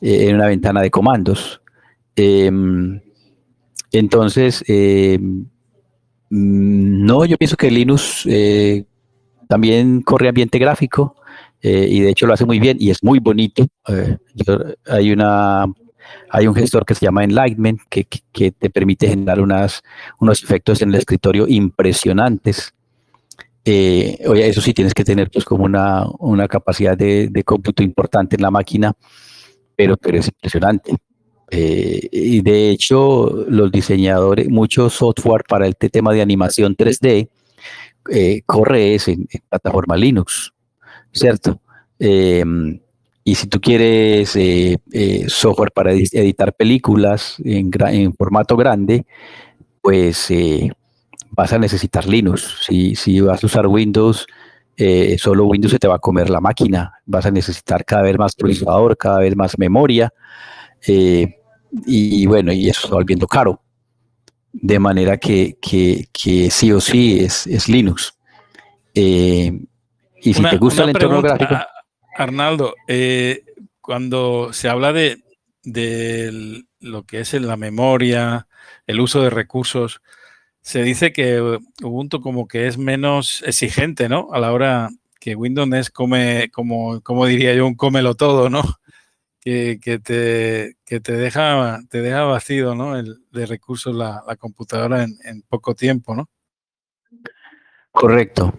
En una ventana de comandos. Em, entonces, em, no, yo pienso que Linux eh, también corre ambiente gráfico eh, y de hecho lo hace muy bien y es muy bonito. hay una hay un gestor que se llama Enlightenment que, que, te permite generar unas, unos efectos en el escritorio impresionantes. oye, eso sí tienes que tener pues como una, una capacidad de, de cómputo importante en la máquina pero, pero es impresionante. Eh, y de hecho, los diseñadores, mucho software para el tema de animación 3D eh, corre en, plataforma Linux, ¿cierto? Em, y si tú quieres eh, software para editar películas en, en formato grande, pues vas a necesitar Linux. Si, si vas a usar Windows, eh, solo Windows se te va a comer la máquina, vas a necesitar cada vez más procesador, cada vez más memoria, eh, y, bueno, y eso está volviendo caro. De manera que, sí o sí es, Linux. Eh, y si te gusta el entorno gráfico. Arnaldo, cuando se habla de, de lo que es la memoria, el uso de recursos, se dice que Ubuntu como que es menos exigente, ¿no? A la hora que Windows es come, como, como diría yo, un cómelo todo, ¿no? Que, te, te, deja, te deja vacío, ¿no? El, de recursos la, computadora en, poco tiempo, ¿no? Correcto.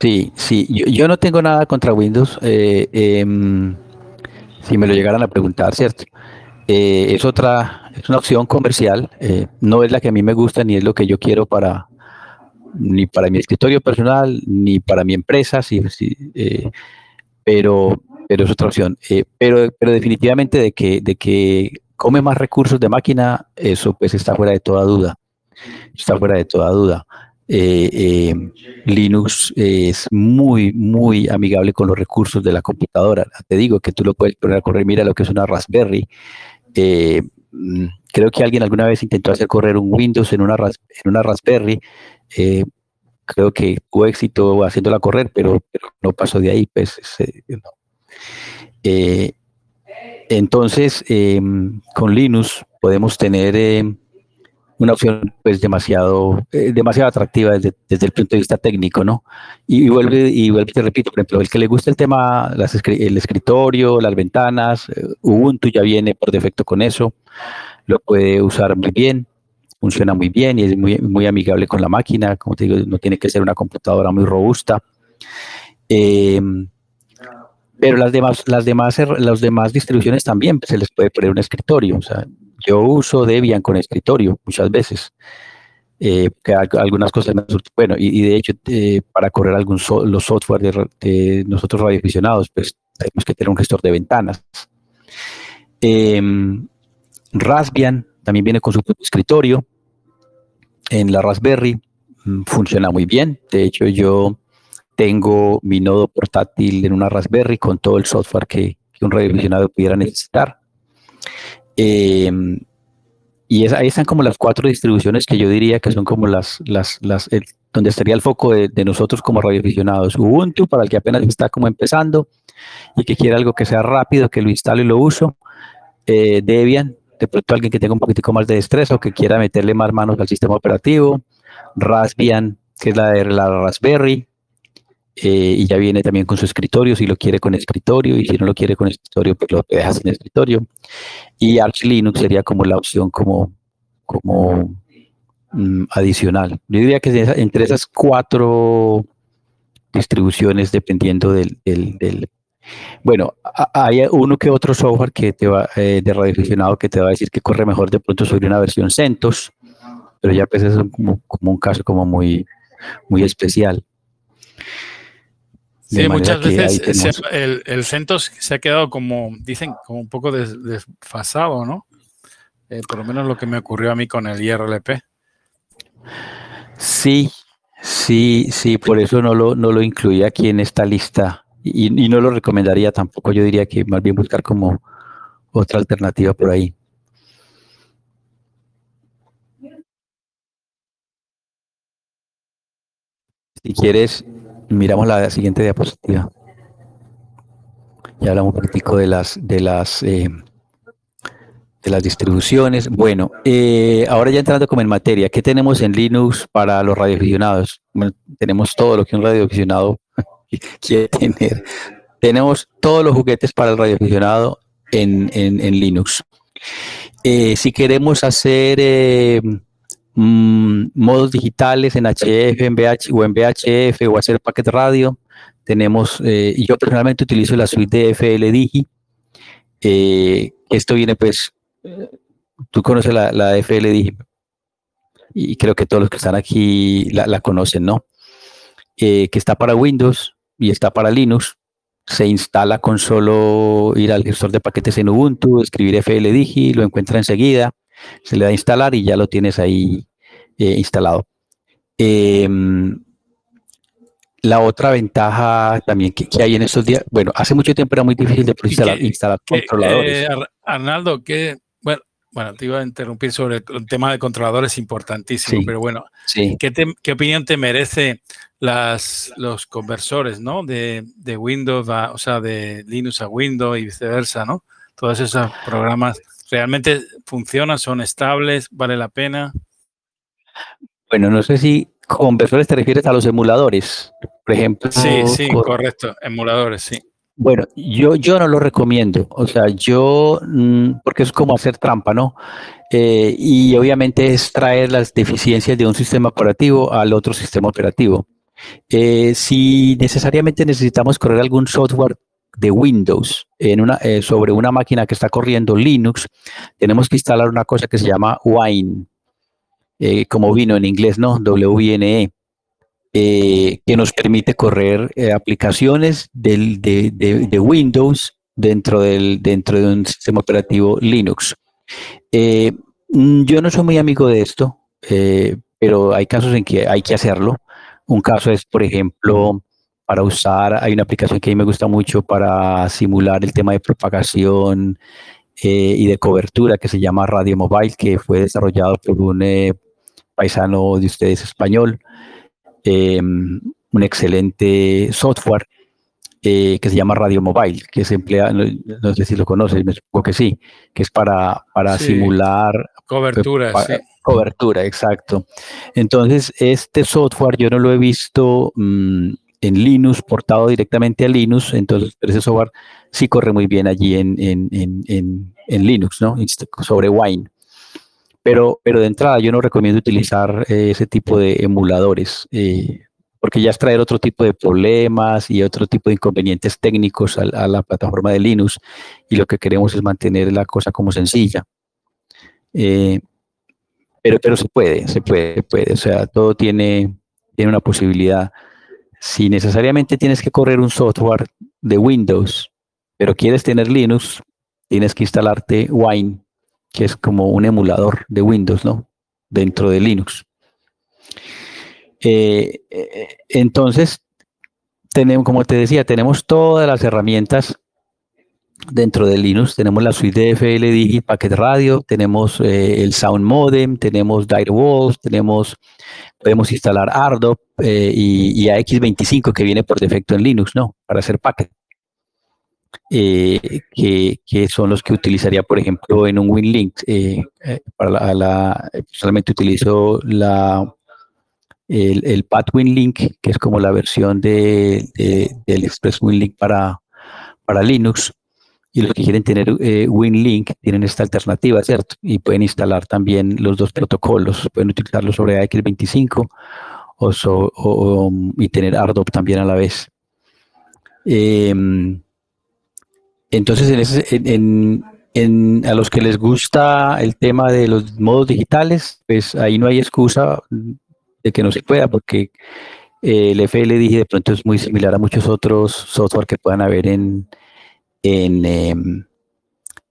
Sí, sí. Yo, no tengo nada contra Windows. Eh, em, si me lo llegaran a preguntar, ¿cierto? Eh, es otra, es una opción comercial, eh, no es la que a mí me gusta ni es lo que yo quiero para ni para mi escritorio personal ni para mi empresa, sí, eh, pero, pero es otra opción. pero, pero definitivamente de que, de que come más recursos de máquina, eso pues está fuera de toda duda. Está fuera de toda duda. Linux es muy, muy amigable con los recursos de la computadora. Te digo que tú lo puedes poner a correr, mira lo que es una Raspberry, eh, mm, creo que alguien alguna vez intentó hacer correr un Windows en una, en una Raspberry. Eh, creo que tuvo éxito haciéndola correr, pero, no pasó de ahí. Pues, eh, entonces, em, con Linux podemos tener em, una opción pues demasiado, eh, demasiado atractiva desde, el punto de vista técnico, ¿no? Y, vuelve, y vuelve, te repito, por ejemplo, el que le gusta el tema, las, el escritorio, las ventanas, eh, Ubuntu ya viene por defecto con eso, lo puede usar muy bien, funciona muy bien y es muy, muy amigable con la máquina, como te digo, no tiene que ser una computadora muy robusta. Em, pero las demás, las demás, las demás distribuciones también se les puede poner un escritorio. O sea, yo uso Debian con escritorio muchas veces. Eh, algunas cosas bueno y, de hecho eh, para correr algún los software de, nosotros radioaficionados pues tenemos que tener un gestor de ventanas. Em, Raspbian también viene con su escritorio. En la Raspberry mm, funciona muy bien. De hecho yo tengo mi nodo portátil en una Raspberry con todo el software que, que un radioaficionado pudiera necesitar Em, y ahí están como las cuatro distribuciones que yo diría que son como las, las, las donde estaría el foco de, nosotros como radioaficionados. Ubuntu, para el que apenas está como empezando y que quiere algo que sea rápido, que lo instalo y lo uso. Eh, Debian, de pronto alguien que tenga un poquitico más de estrés o que quiera meterle más manos al sistema operativo. Raspbian, que es la de la Raspberry, eh, y ya viene también con su escritorio, si lo quiere con escritorio, y si no lo quiere con escritorio, pues lo deja sin escritorio. Y Arch Linux sería como la opción como, como mm, adicional. Yo diría que entre esas cuatro distribuciones, dependiendo del, del, bueno, hay uno que otro software que te va, eh, de radioaficionado que te va a decir que corre mejor de pronto sobre una versión CentOS, pero ya pues es como, como un caso como muy, muy especial. Sí, muchas veces el, el, CentOS se ha quedado como, dicen, como un poco desfasado, ¿no? Eh, por lo menos lo que me ocurrió a mí con el IRLP. Sí, sí, sí, por eso no lo, no lo incluí aquí en esta lista y, y no lo recomendaría tampoco. Yo diría que más bien buscar como otra alternativa por ahí. Si quieres, miramos la siguiente diapositiva. Ya hablamos un poquitico de las, de las, eh, de las distribuciones. Bueno, eh, ahora ya entrando como en materia, ¿qué tenemos en Linux para los radioaficionados? tenemos todo lo que un radioaficionado quiere tener. Tenemos todos los juguetes para el radioaficionado en, en, Linux. Eh, si queremos hacer Mm, modos digitales en HF, en VH, o en VHF o hacer packet radio. Tenemos, eh, yo personalmente utilizo la suite de FL Digi. Eh, esto viene pues, tú conoces la, la FL Digi y creo que todos los que están aquí la, conocen, ¿no? Eh, que está para Windows y está para Linux. Se instala con solo ir al gestor de paquetes en Ubuntu, escribir FL Digi, lo encuentra enseguida se le da a instalar y ya lo tienes ahí eh, instalado. Em, la otra ventaja también que, hay en estos días, bueno, hace mucho tiempo era muy difícil de instalar, instalar controladores. Eh, Arnaldo, que, bueno, bueno, te iba a interrumpir sobre el, tema de controladores importantísimo, pero bueno, ¿qué, opinión te merece las, los conversores, ¿no? De, de Windows, o sea, de Linux a Windows y viceversa, ¿no? Todos esos programas ¿Realmente funcionan? ¿Son estables? ¿Vale la pena? Bueno, no sé si conversores te refieres a los emuladores, por ejemplo. Sí, sí, correcto, emuladores, sí. Bueno, yo, yo no lo recomiendo, o sea, yo, mm, porque es como hacer trampa, ¿no? Eh, y obviamente es traer las deficiencias de un sistema operativo al otro sistema operativo. Eh, si necesariamente necesitamos correr algún software de Windows en una, eh, sobre una máquina que está corriendo Linux, tenemos que instalar una cosa que se llama Wine, eh, como vino en inglés, ¿no? W-I-N-E, eh, que nos permite correr aplicaciones del, de, de, Windows dentro, del, dentro de un sistema operativo Linux. Yo no soy muy amigo de esto, pero hay casos en que hay que hacerlo. Un caso es, por ejemplo, para usar. Hay una aplicación que a mí me gusta mucho para simular el tema de propagación eh, y de cobertura que se llama Radio Mobile, que fue desarrollado por un eh, paisano de ustedes español. Em, un excelente software eh, que se llama Radio Mobile, que se emplea, no, sé si lo conoces, me supongo que sí, que es para, para simular cobertura. Cobertura, exacto. Entonces, este software yo no lo he visto mm, en Linux, portado directamente a Linux, entonces ese software sí corre muy bien allí en, Linux, ¿no? Sobre Wine. Pero, pero de entrada yo no recomiendo utilizar eh, ese tipo de emuladores, eh, porque ya es traer otro tipo de problemas y otro tipo de inconvenientes técnicos a, la plataforma de Linux y lo que queremos es mantener la cosa como sencilla. Eh, pero, pero se puede, se puede, puede, o sea, todo tiene, tiene una posibilidad si necesariamente tienes que correr un software de Windows, pero quieres tener Linux, tienes que instalarte Wine, que es como un emulador de Windows, ¿no? Dentro de Linux. Eh, eh, entonces, tenemos, como te decía, tenemos todas las herramientas dentro de Linux. Tenemos la suite de FLDigi Packet Radio, tenemos eh, el Sound Modem, tenemos Direwolf, tenemos podemos instalar Ardo eh, y, AX25 que viene por defecto en Linux, ¿no? Para hacer packet. Eh, que, son los que utilizaría, por ejemplo, en un WinLink. Solamente utilizo la, el, el WinLink, que es como la versión de, del Express WinLink para, para Linux. Y los que quieren tener eh, WinLink tienen esta alternativa, ¿cierto? Y pueden instalar también los dos protocolos. Pueden utilizarlo sobre AX25 o, y tener ARDOP también a la vez. Em, entonces, en, en, a los que les gusta el tema de los modos digitales, pues ahí no hay excusa de que no se pueda, porque eh, el FLDigi de pronto es muy similar a muchos otros software que puedan haber en, en,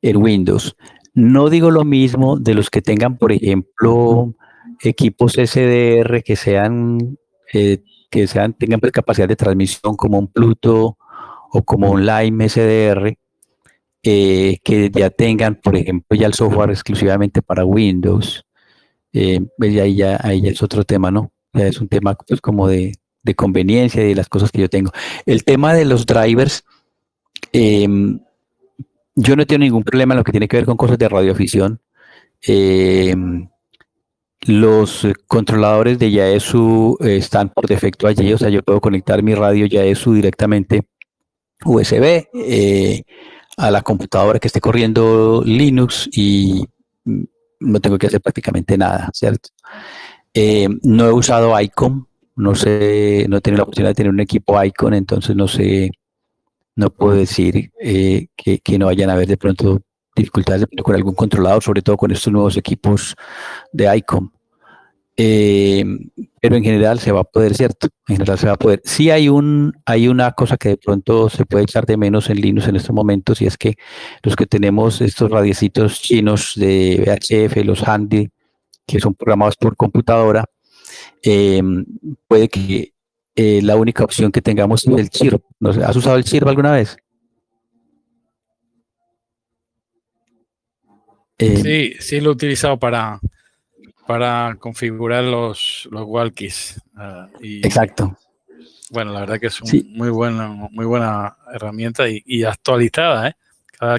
en Windows. No digo lo mismo de los que tengan, por ejemplo, equipos SDR que sean, eh, que sean, tengan pues, capacidad de transmisión como un Pluto o como un Lime SDR, eh, que ya tengan, por ejemplo, ya el software exclusivamente para Windows. Eh, pues, ahí, ya, ahí es otro tema, ¿no? Es un tema pues como de, de conveniencia y de las cosas que yo tengo. El tema de los drivers, em, yo no tengo ningún problema en lo que tiene que ver con cosas de radioafición. Em, los controladores de Yaesu están por defecto allí, o sea, yo puedo conectar mi radio Yaesu directamente USB eh, a la computadora que esté corriendo Linux y no tengo que hacer prácticamente nada, ¿cierto? Eh, no he usado ICOM, no sé, no he tenido la oportunidad de tener un equipo ICON, entonces no sé, no puedo decir eh, que, no vayan a haber de pronto dificultades con algún controlador, sobre todo con estos nuevos equipos de ICOM. Eh, pero en general se va a poder, ¿cierto? En general se va a poder. Sí hay, un, hay una cosa que de pronto se puede echar de menos en Linux en estos momentos y es que los que tenemos estos radiecitos chinos de VHF, los Handy, que son programados por computadora, eh, puede que eh, la única opción que tengamos es el chirp. ¿Has usado el chirp alguna vez? sí, sí lo he utilizado para, para configurar los, los walkies. Ah, Exacto. Bueno, la verdad que es una muy, buena, muy buena herramienta y, actualizada, ¿eh?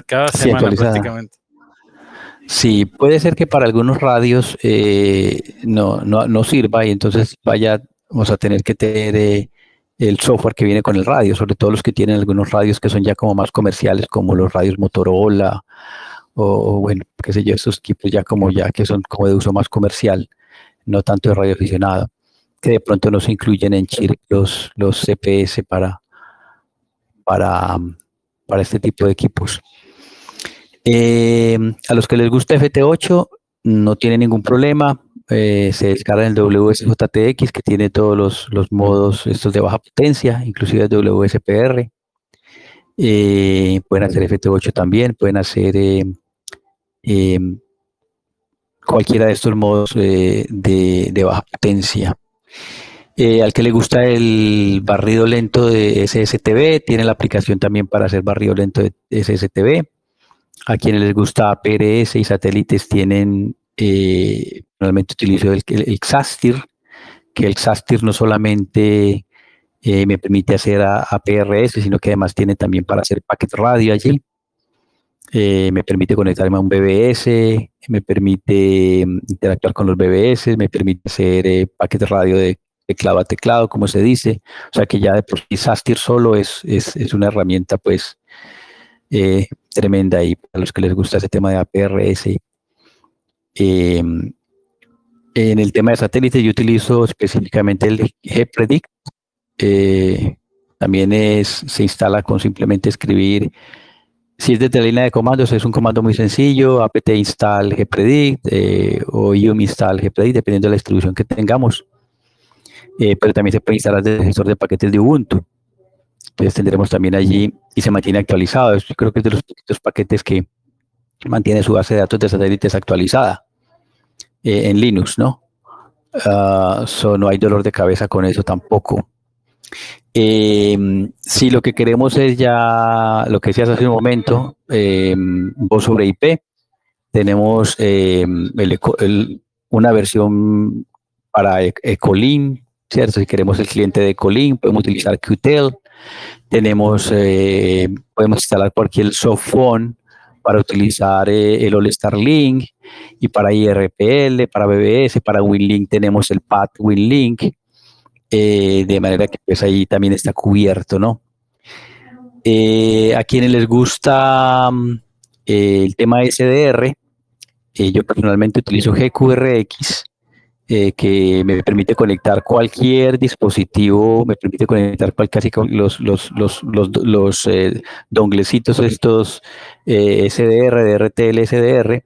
Cada, semana prácticamente. Sí, puede ser que para algunos radios eh, no, no, sirva y entonces vaya, vamos a tener que tener eh, el software que viene con el radio, sobre todo los que tienen algunos radios que son ya como más comerciales, como los radios Motorola o, bueno, qué sé yo, estos equipos ya como ya que son como de uso más comercial, no tanto de radio aficionado, que de pronto no se incluyen en chip los, los CPS para, para, para este tipo de equipos. Eh, a los que les gusta FT8 no tiene ningún problema, eh, se descarga el WSJTX que tiene todos los, los, modos estos de baja potencia, inclusive el WSPR. Eh, pueden hacer FT8 también, pueden hacer eh, cualquiera de estos modos eh, de, baja potencia. Al que le gusta el barrido lento de SSTV, tiene la aplicación también para hacer barrido lento de SSTV. A quienes les gusta PRS y satélites tienen, normalmente utilizo el, el, XASTIR, que el XASTIR no solamente me permite hacer APRS, sino que además tiene también para hacer packet radio allí. Eh, me permite conectarme a un BBS, me permite mm, interactuar con los BBS, me permite hacer eh, paquetes radio de teclado a teclado, como se dice. O sea que ya de por sí Sastir solo es, es, una herramienta pues eh, tremenda y para los que les gusta ese tema de APRS. Em, en el tema de satélites yo utilizo específicamente el GPredict. también es, se instala con simplemente escribir si es desde la línea de comandos, es un comando muy sencillo, apt install gpredict eh, o yum install gpredict, dependiendo de la distribución que tengamos. Eh, pero también se puede instalar desde el gestor de paquetes de Ubuntu. Entonces tendremos también allí y se mantiene actualizado. Creo que es de los poquitos paquetes que mantiene su base de datos de satélites actualizada eh, en Linux, ¿no? Uh, no hay dolor de cabeza con eso tampoco. Eh, si lo que queremos es ya lo que decías hace un momento, eh, voz sobre IP, tenemos eh, una versión para e-, Ecolin, ¿cierto? Si queremos el cliente de Ecolin, podemos utilizar Qtel, tenemos, eh, podemos instalar cualquier softphone para utilizar el All Star Link y para IRPL, para BBS, para WinLink tenemos el PAT WinLink eh, de manera que pues ahí también está cubierto, ¿no? Eh, a quienes les gusta mm, el tema SDR, yo personalmente utilizo GQRX, que me permite conectar cualquier dispositivo, me permite conectar casi los, los, los, los, los donglecitos estos SDR, DRTL, SDR,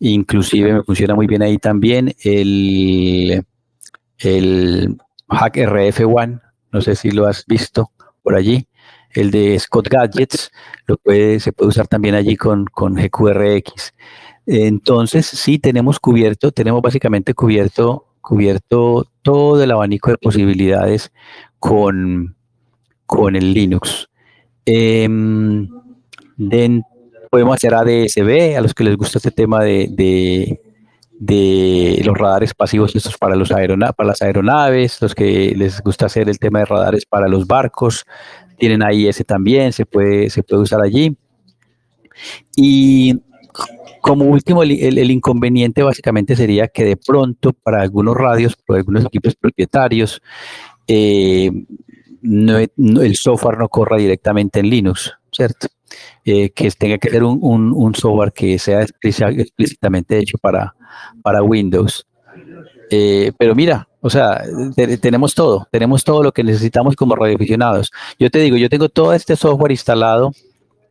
Inclusive me funciona muy bien ahí también el, el Hack RF One, no sé si lo has visto por allí, el de Scott Gadgets, lo puede, se puede usar también allí con, con GQRX. Entonces, sí, tenemos cubierto, tenemos básicamente cubierto, cubierto todo el abanico de posibilidades con, con el Linux. Eh, podemos hacer ADSB, a los que les gusta este tema de, de, los radares pasivos estos para, los aerona para las aeronaves, los que les gusta hacer el tema de radares para los barcos, tienen ese también, se puede, se puede usar allí. Y como último, el, inconveniente básicamente sería que de pronto para algunos radios, para algunos equipos propietarios, eh, el software no corra directamente en Linux, ¿cierto? Eh, que tenga que ser un, software que sea explícitamente hecho para, para Windows. Eh, pero mira, o sea, tenemos todo, tenemos todo lo que necesitamos como radioaficionados. Yo te digo, yo tengo todo este software instalado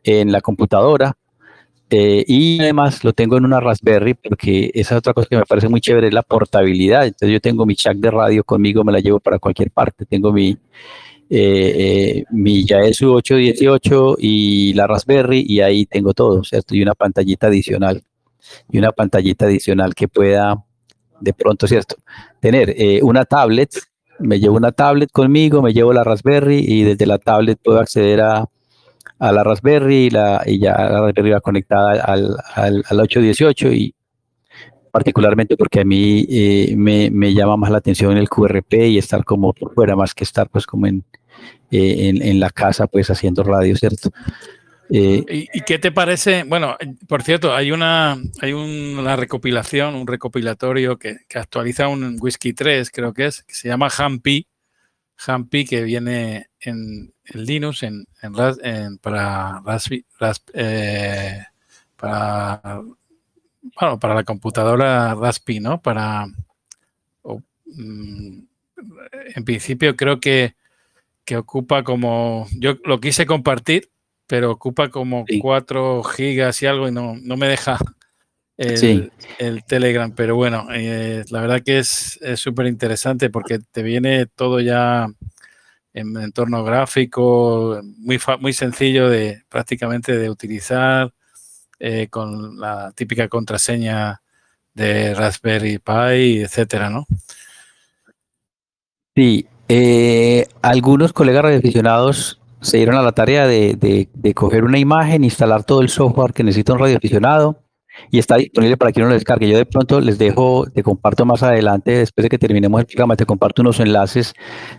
en la computadora eh, y además lo tengo en una Raspberry porque esa es otra cosa que me parece muy chévere, es la portabilidad. Entonces yo tengo mi chat de radio conmigo, me la llevo para cualquier parte. Tengo mi, eh, mi Yaesu 818 y la Raspberry y ahí tengo todo, ¿cierto? Y una pantallita adicional. Y una pantallita adicional que pueda de pronto, ¿cierto? Tener eh, una tablet, me llevo una tablet conmigo, me llevo la Raspberry y desde la tablet puedo acceder a, a la Raspberry la, y ya la Raspberry va conectada al, al, al 818 y particularmente porque a mí eh, me, llama más la atención el QRP y estar como por fuera más que estar pues como en, eh, en, la casa, pues haciendo radio, ¿cierto? Eh, ¿Y, qué te parece? Bueno, por cierto, hay una, hay una recopilación, un recopilatorio que, actualiza un Whisky 3, creo que es, que se llama Hampi, Hampi que viene en, Linux, en, para eh, para, bueno, para la computadora Raspi, ¿no? Para, mm, en principio creo que que ocupa como, yo lo quise compartir, pero ocupa como 4 gigas y algo y no, no me deja el, Telegram. Pero bueno, eh, la verdad que es súper interesante porque te viene todo ya en entorno gráfico, muy, muy sencillo de prácticamente de utilizar eh, con la típica contraseña de Raspberry Pi, etcétera, ¿no? Sí, eh, algunos colegas radioaficionados se dieron a la tarea de, coger una imagen, instalar todo el software que necesita un radioaficionado y está disponible para que uno lo descargue. Yo de pronto les dejo, te comparto más adelante, después de que terminemos el programa, te comparto unos enlaces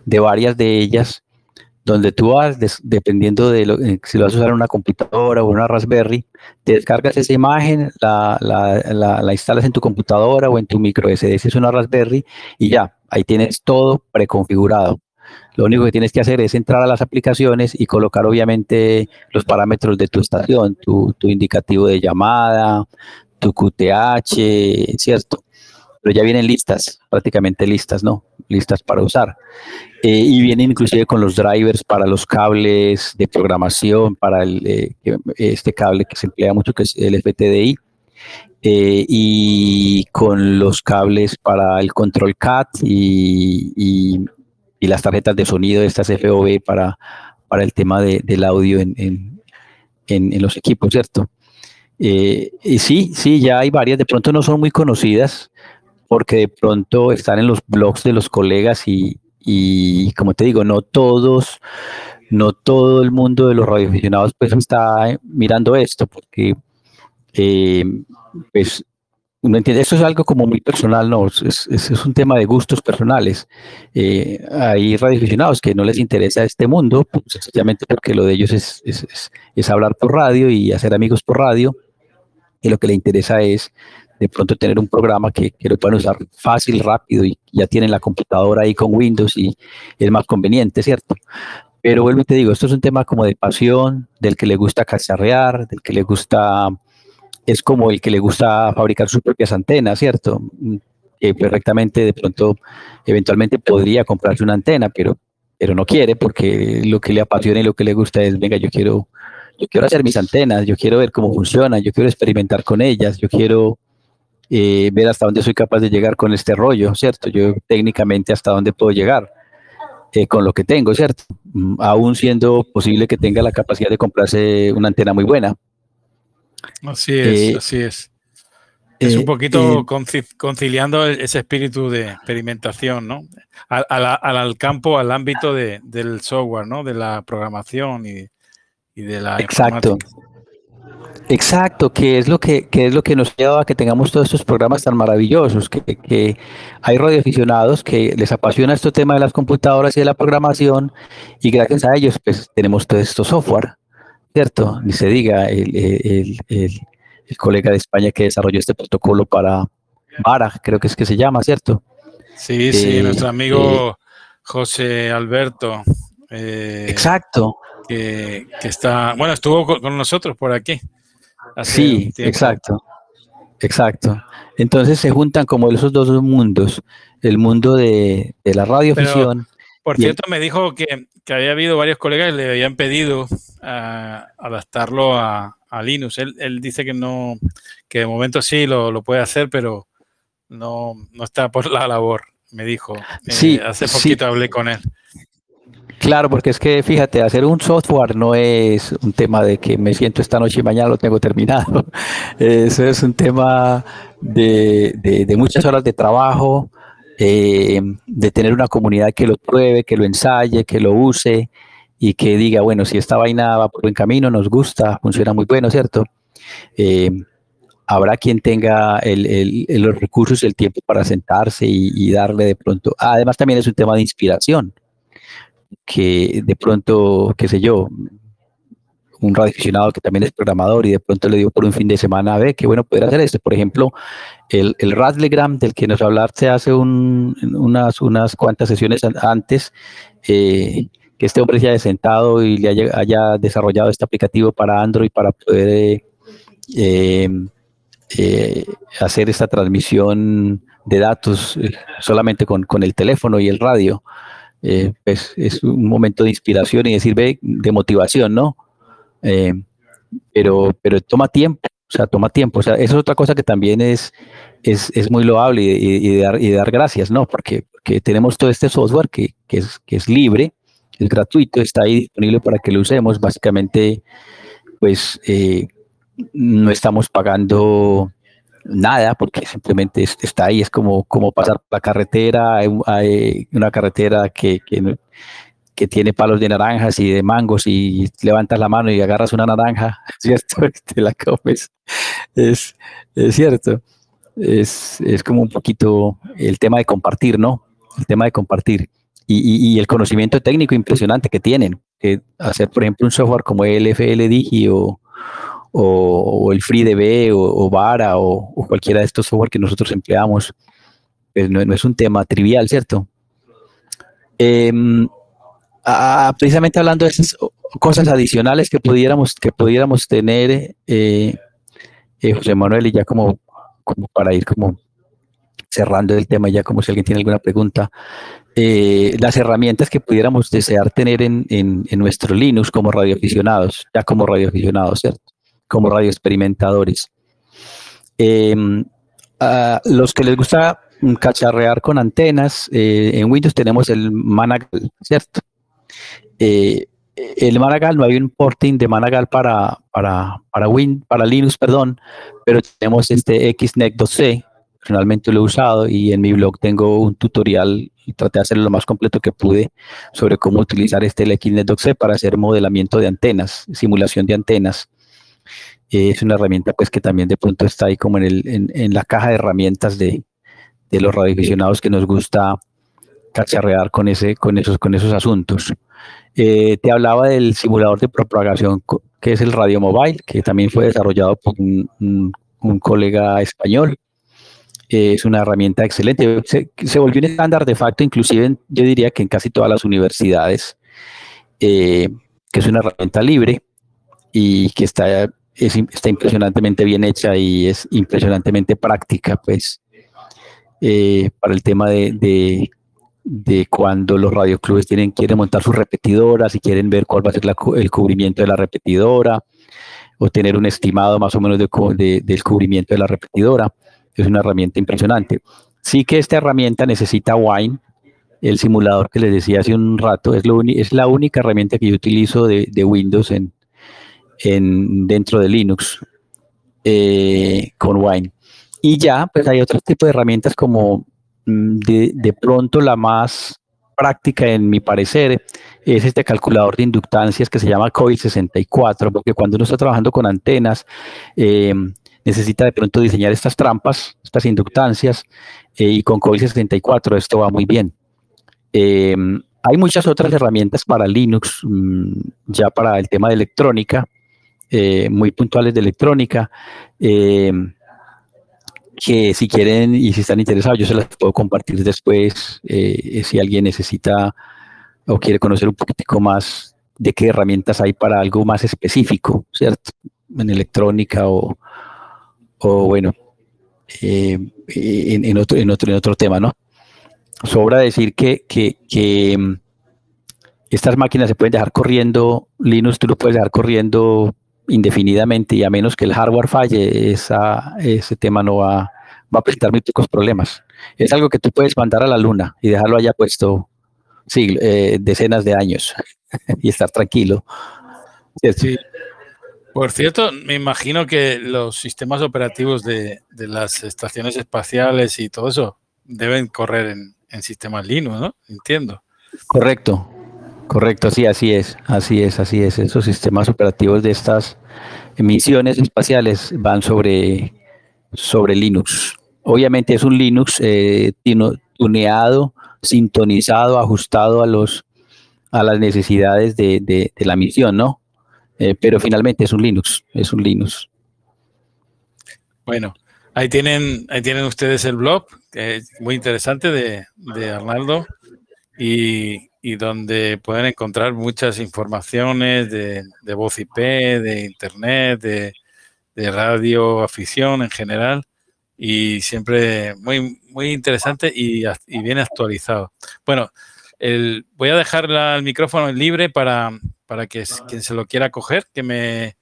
de varias de ellas donde tú vas, dependiendo de lo, eh, si lo vas a usar en una computadora o una Raspberry, te descargas esa imagen, la, la, la, instalas en tu computadora o en tu micro SD, si es una Raspberry, y ya, ahí tienes todo preconfigurado. Lo único que tienes que hacer es entrar a las aplicaciones y colocar obviamente los parámetros de tu estación, tu, indicativo de llamada, tu QTH, ¿cierto? Pero ya vienen listas, prácticamente listas, ¿no? Listas para usar. Eh, y vienen inclusive con los drivers para los cables de programación, para eh, este cable que se emplea mucho, que es el FTDI, eh, y con los cables para el control CAT y, las tarjetas de sonido estas FOV para, para el tema de, del audio en, en, en, los equipos, ¿cierto? y sí, sí, ya hay varias, de pronto no son muy conocidas porque de pronto están en los blogs de los colegas y, y como te digo, no todos, no todo el mundo de los radioaficionados pues está mirando esto, porque eh, pues uno entiende, eso es algo como muy personal, no, es, es, un tema de gustos personales. Eh, hay radioaficionados que no les interesa este mundo, pues, sencillamente porque lo de ellos es, es, hablar por radio y hacer amigos por radio, y lo que le interesa es de pronto tener un programa que, que, lo puedan usar fácil, rápido y ya tienen la computadora ahí con Windows y es más conveniente, ¿cierto? Pero vuelvo y te digo, esto es un tema como de pasión, del que le gusta cacharrear, del que le gusta, es como el que le gusta fabricar sus propias antenas, ¿cierto? Que perfectamente de pronto, eventualmente podría comprarse una antena, pero, pero no quiere porque lo que le apasiona y lo que le gusta es, venga, yo quiero, yo quiero hacer mis antenas, yo quiero ver cómo funcionan, yo quiero experimentar con ellas, yo quiero eh, ver hasta dónde soy capaz de llegar con este rollo, ¿cierto? Yo técnicamente hasta dónde puedo llegar. Eh, con lo que tengo, ¿cierto? Mm, aún siendo posible que tenga la capacidad de comprarse una antena muy buena. Así es, eh, así es. Es un poquito conciliando ese espíritu de experimentación, ¿no? Al, al, campo, al ámbito de, del software, ¿no? De la programación y, y de la Exacto. Exacto, que es lo que, es lo que nos lleva a que tengamos todos estos programas tan maravillosos, que, que hay radioaficionados que les apasiona este tema de las computadoras y de la programación, y gracias a ellos pues tenemos todo esto software, ¿cierto? Ni se diga el, colega de España que desarrolló este protocolo para Vara, creo que es que se llama, ¿cierto? Sí, sí, eh, nuestro amigo eh, José Alberto. Eh, exacto. Que, que, está, bueno, estuvo con nosotros por aquí sí, exacto. Exacto. Entonces se juntan como esos dos mundos, el mundo de, la radioficción. por cierto, me dijo que, había habido varios colegas que le habían pedido adaptarlo a, Linux. Él, dice que no, que de momento sí lo, puede hacer, pero no, está por la labor, me dijo. Sí, eh, hace poquito hablé con él. Claro, porque es que fíjate, hacer un software no es un tema de que me siento esta noche y mañana lo tengo terminado. Eso es un tema de, muchas horas de trabajo, eh, de tener una comunidad que lo pruebe, que lo ensaye, que lo use y que diga, bueno, si esta vaina va por buen camino, nos gusta, funciona muy bueno, ¿cierto? Eh, habrá quien tenga los recursos y el tiempo para sentarse y, y darle de pronto. además, también es un tema de inspiración que de pronto, qué sé yo, un radioaficionado que también es programador y de pronto le dio por un fin de semana, a ver, qué bueno poder hacer esto. Por ejemplo, el, el Radlegram del que nos hablaste hace unas, unas cuantas sesiones antes, eh, que este hombre se haya sentado y le haya, desarrollado este aplicativo para Android para poder eh, eh, hacer esta transmisión de datos solamente con, con el teléfono y el radio. Eh, pues es un momento de inspiración y decir, ve, de motivación, ¿no? Eh, pero, pero toma tiempo, o sea, toma tiempo. O sea, eso es otra cosa que también es, es, muy loable y, de dar, y, dar, gracias, ¿no? Porque, tenemos todo este software que, es, que es libre, es gratuito, está ahí disponible para que lo usemos. Básicamente, pues eh, no estamos pagando nada, porque simplemente está ahí, es como, como pasar la carretera, hay, una carretera que, que, tiene palos de naranjas y de mangos y levantas la mano y agarras una naranja, ¿cierto? Te la comes. Es, es cierto. Es, es, como un poquito el tema de compartir, ¿no? El tema de compartir. Y, y, el conocimiento técnico impresionante que tienen. Que hacer, por ejemplo, un software como el FLDigi o, o, el FreeDB o, o Vara o, cualquiera de estos software que nosotros empleamos, pues no, es un tema trivial, ¿cierto? Em, precisamente hablando de esas cosas adicionales que pudiéramos, que pudiéramos tener, eh, eh, José Manuel, y ya como, como para ir como cerrando el tema, ya como si alguien tiene alguna pregunta, eh, las herramientas que pudiéramos desear tener en, en, en, nuestro Linux como radioaficionados, ya como radioaficionados, ¿cierto? como radio experimentadores. Em, los que les gusta cacharrear con antenas, eh, en Windows tenemos el Managal, ¿cierto? Eh, el Managal, no hay un porting de Managal para, para, para, Win, para Linux, perdón, pero tenemos este XNEC 2C, personalmente lo he usado y en mi blog tengo un tutorial y traté de hacerlo lo más completo que pude sobre cómo utilizar este XNEC 2C para hacer modelamiento de antenas, simulación de antenas es una herramienta pues que también de pronto está ahí como en, el, en, la caja de herramientas de, de, los radioaficionados que nos gusta cacharrear con, ese, con, esos, con esos asuntos. Eh, te hablaba del simulador de propagación que es el Radio Mobile, que también fue desarrollado por un, colega español. Es una herramienta excelente. Se, volvió un estándar de facto, inclusive yo diría que en casi todas las universidades, eh, que es una herramienta libre y que está, está impresionantemente bien hecha y es impresionantemente práctica, pues, eh, para el tema de, de, cuando los radioclubes tienen, quieren montar sus repetidoras y quieren ver cuál va a ser el cubrimiento de la repetidora o tener un estimado más o menos de, del cubrimiento de la repetidora es una herramienta impresionante. Sí que esta herramienta necesita Wine, el simulador que les decía hace un rato, es, la única herramienta que yo utilizo de, Windows en, en, dentro de Linux eh, con Wine. Y ya, pues hay otros tipos de herramientas como mm, de, de, pronto la más práctica, en mi parecer, es este calculador de inductancias que se llama COIL64, porque cuando uno está trabajando con antenas, eh, necesita de pronto diseñar estas trampas, estas inductancias, eh, y con COVID 64 esto va muy bien. Em, hay muchas otras herramientas para Linux, mm, ya para el tema de electrónica, eh, muy puntuales de electrónica, em, que si quieren y si están interesados, yo se las puedo compartir después, eh, si alguien necesita o quiere conocer un poquitico más de qué herramientas hay para algo más específico, ¿cierto? En electrónica o, o bueno, eh, en, otro, en, otro, en otro tema, ¿no? Sobra decir que, que, mm, estas máquinas se pueden dejar corriendo, Linux tú lo puedes dejar corriendo indefinidamente y a menos que el hardware falle, esa, ese tema no va, va a presentar muy pocos problemas. Es algo que tú puedes mandar a la luna y dejarlo allá puesto sí, eh, decenas de años y estar tranquilo. Sí. Por cierto, me imagino que los sistemas operativos de, las estaciones espaciales y todo eso deben correr en, sistemas Linux, ¿no? Entiendo. Correcto, correcto, sí, así es, así es, así es. Esos sistemas operativos de estas misiones espaciales van sobre, sobre Linux. Obviamente es un Linux eh, tuneado, sintonizado, ajustado a los a las necesidades de la misión, ¿no? Eh, pero finalmente es un Linux, es un Linux. Bueno, ahí tienen, ahí tienen ustedes el blog, muy interesante de, Arnaldo, y, donde pueden encontrar muchas informaciones de, voz IP, de internet, de, radio afición en general, y siempre muy, muy interesante y, y bien actualizado. Bueno, el, voy a dejar el micrófono libre para, para que quien se lo quiera coger, que me,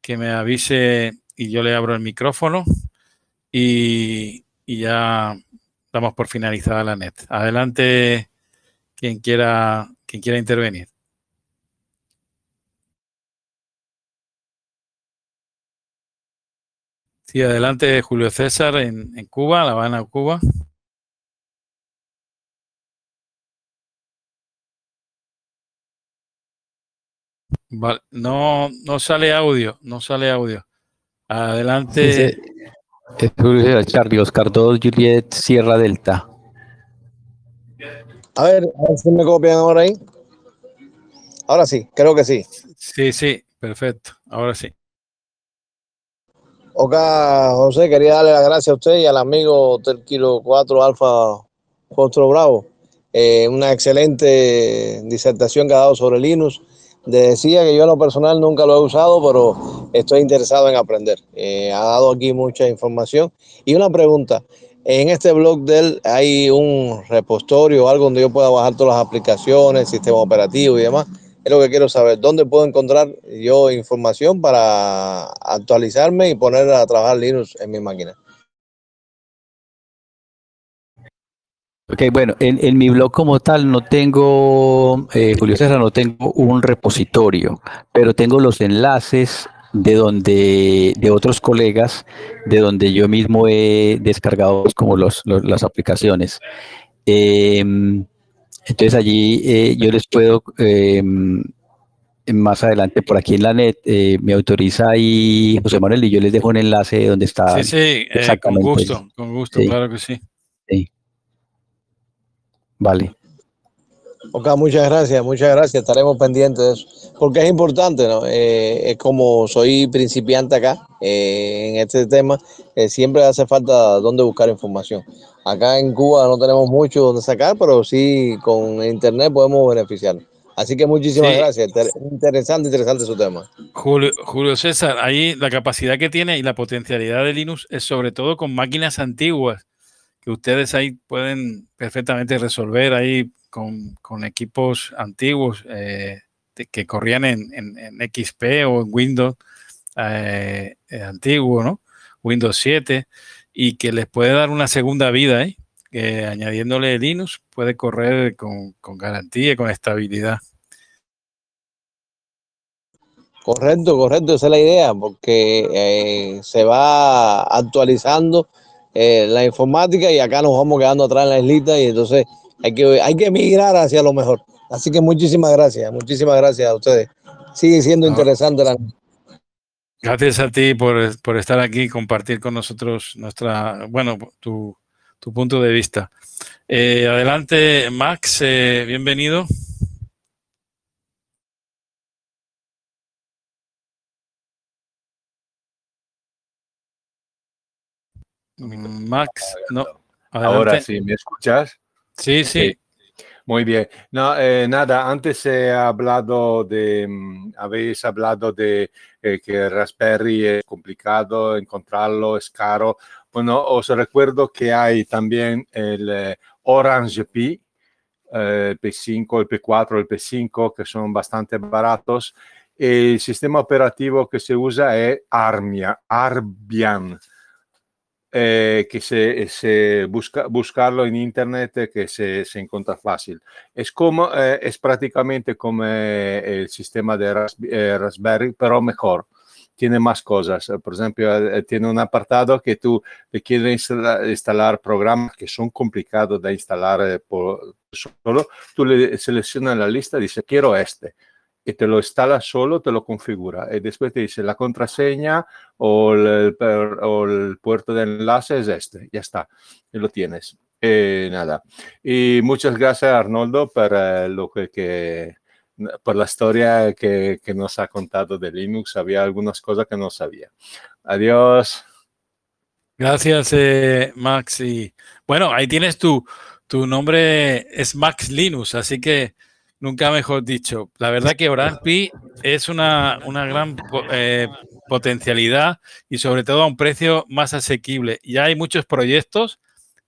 que me avise y yo le abro el micrófono y, ya damos por finalizada la net. Adelante quien quiera, quien quiera intervenir. Sí, adelante Julio César en, en Cuba, La Habana, Cuba. No, no sale audio, no sale audio. Adelante. Es Charlie, Oscar 2, Juliet, Sierra Delta. A ver, a ver si me copian ahora ahí. Ahora sí, creo que sí. Sí, sí, perfecto. Ahora sí. Ok, José, quería darle las gracias a usted y al amigo del Kilo 4 Alfa Fostro Bravo. Eh, una excelente disertación que ha dado sobre Linux decía que yo en lo personal nunca lo he usado, pero estoy interesado en aprender. Eh, ha dado aquí mucha información. Y una pregunta, en este blog de él hay un repositorio algo donde yo pueda bajar todas las aplicaciones, sistema operativo y demás. Es lo que quiero saber. ¿Dónde puedo encontrar yo información para actualizarme y poner a trabajar Linux en mi máquina? Ok, bueno, en, mi blog como tal no tengo, eh, Julio César, no tengo un repositorio, pero tengo los enlaces de donde, de otros colegas, de donde yo mismo he descargado pues, como los, las aplicaciones. Em, entonces allí eh, yo les puedo, em, más adelante por aquí en la net, eh, me autoriza ahí José Manuel y yo les dejo un enlace donde está. Sí, sí, con gusto, con gusto, claro que sí. Vale. Ok, muchas gracias, muchas gracias. Estaremos pendientes de eso. Porque es importante, ¿no? Eh, es como soy principiante acá eh, en este tema, eh, siempre hace falta dónde buscar información. Acá en Cuba no tenemos mucho donde sacar, pero sí con internet podemos beneficiar. Así que muchísimas Sí. gracias. Inter- Interesante, interesante su tema. Julio, Julio César, ahí la capacidad que tiene y la potencialidad de Linux es sobre todo con máquinas antiguas, que ustedes ahí pueden perfectamente resolver ahí con, con equipos antiguos eh, que corrían en, XP o en Windows eh, eh, antiguo, ¿no? Windows 7, y que les puede dar una segunda vida, ¿eh? que añadiéndole Linux puede correr con, con garantía con estabilidad. Correcto, correcto, esa es la idea, porque se va actualizando eh, la informática y acá nos vamos quedando atrás en la islita y entonces hay que, hay que migrar hacia lo mejor. Así que muchísimas gracias, muchísimas gracias a ustedes. Sigue siendo No. interesante la... Gracias a ti por, por estar aquí y compartir con nosotros nuestra, bueno, tu, tu punto de vista. Eh, adelante, Max, eh, bienvenido. Max, no. Ahora sí, ¿me escuchas? Sí, sí. Muy bien. No, eh, nada, antes he hablado de, mm, habéis hablado de eh, que Raspberry es complicado encontrarlo, es caro. Bueno, os recuerdo que hay también el eh, Orange Pi, eh, el P5, el P4, el P5, que son bastante baratos. El sistema operativo que se usa es Armia, Arbian eh, que se, se busca buscarlo en internet eh, que se, se encuentra fácil. Es como eh, es prácticamente como eh, el sistema de eh, Raspberry, pero mejor. Tiene más cosas. Por ejemplo, tiene un apartado que tú le quieres instalar, programas que son complicados de instalar por solo. Tú le seleccionas la lista y dices, quiero este. Y te lo instala solo, te lo configura. Y después te dice la contraseña o el, o el puerto de enlace es este, ya está, y lo tienes. Eh, nada. Y muchas gracias Arnoldo por eh, lo que, que- por la historia que, que nos ha contado de Linux. Había algunas cosas que no sabía. Adiós. Gracias, eh, Max. Y bueno, ahí tienes tu, tu nombre, es Max Linus, así que nunca mejor dicho. La verdad que Orange Pi es una, una gran eh, potencialidad y sobre todo a un precio más asequible. Ya hay muchos proyectos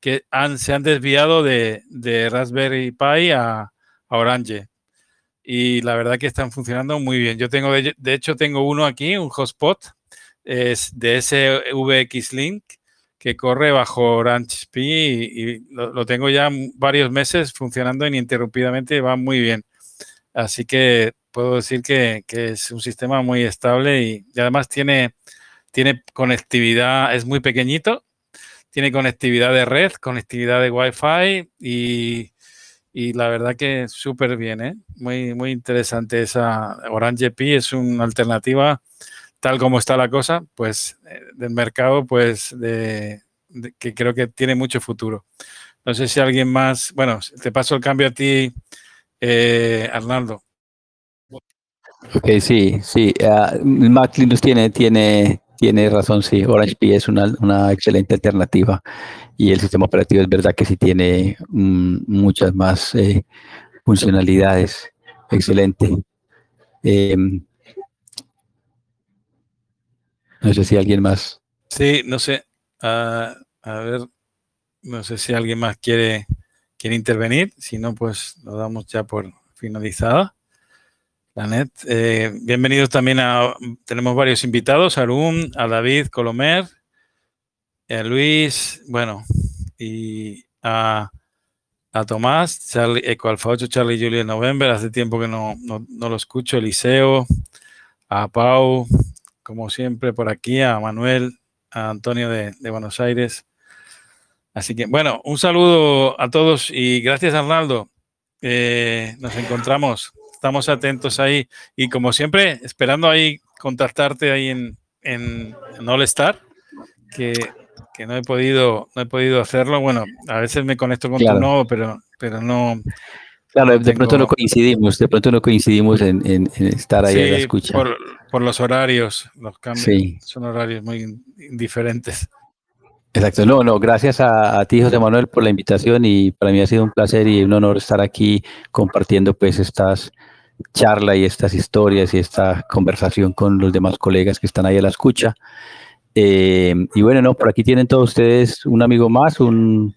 que han, se han desviado de, Raspberry Pi a, Orange. Y la verdad que están funcionando muy bien. Yo tengo, de, de hecho, tengo uno aquí, un hotspot, es de SVX Link, que corre bajo Orange Pi y, lo, tengo ya varios meses funcionando ininterrumpidamente y va muy bien. Así que puedo decir que, es un sistema muy estable y, además tiene, conectividad, es muy pequeñito, tiene conectividad de red, conectividad de Wi-Fi y, y la verdad que súper bien, ¿eh? Muy, muy interesante esa Orange Pi, es una alternativa tal como está la cosa, pues eh, del mercado, pues de, que creo que tiene mucho futuro. No sé si alguien más, bueno, te paso el cambio a ti, eh, Arnaldo. Ok, sí, sí. ah, Mac Linux tiene, tiene, tiene razón, sí. Orange Pi es una, una excelente alternativa y el sistema operativo es verdad que sí tiene mm, muchas más eh, funcionalidades. Excelente. Em, no sé si alguien más. Sí, no sé, ah, a ver, no sé si alguien más quiere, quiere intervenir, si no, pues lo damos ya por finalizada. La net. Eh, bienvenidos también a, tenemos varios invitados, a Arun, a David Colomer, a Luis, bueno, y a, a Tomás, Charlie, Eco Alfa 8, Charlie Julia November, hace tiempo que no, no, no lo escucho, Eliseo, a Pau, como siempre por aquí, a Manuel, a Antonio de, de Buenos Aires. Así que, bueno, un saludo a todos y gracias, Arnaldo. Eh, nos encontramos, estamos atentos ahí y como siempre, esperando ahí contactarte ahí en, en, en All Star, que, que no he podido, no he podido hacerlo. Bueno, a veces me conecto con Claro. tu nodo, pero, pero no, Claro, de pronto no coincidimos, de pronto no coincidimos en, en, estar ahí a la escucha. Por, por los horarios, los cambios sí. son horarios muy diferentes. Exacto, no, no, gracias a, a, ti José Manuel por la invitación y para mí ha sido un placer y un honor estar aquí compartiendo pues estas charlas y estas historias y esta conversación con los demás colegas que están ahí a la escucha. Eh, y bueno, no, por aquí tienen todos ustedes un amigo más, un,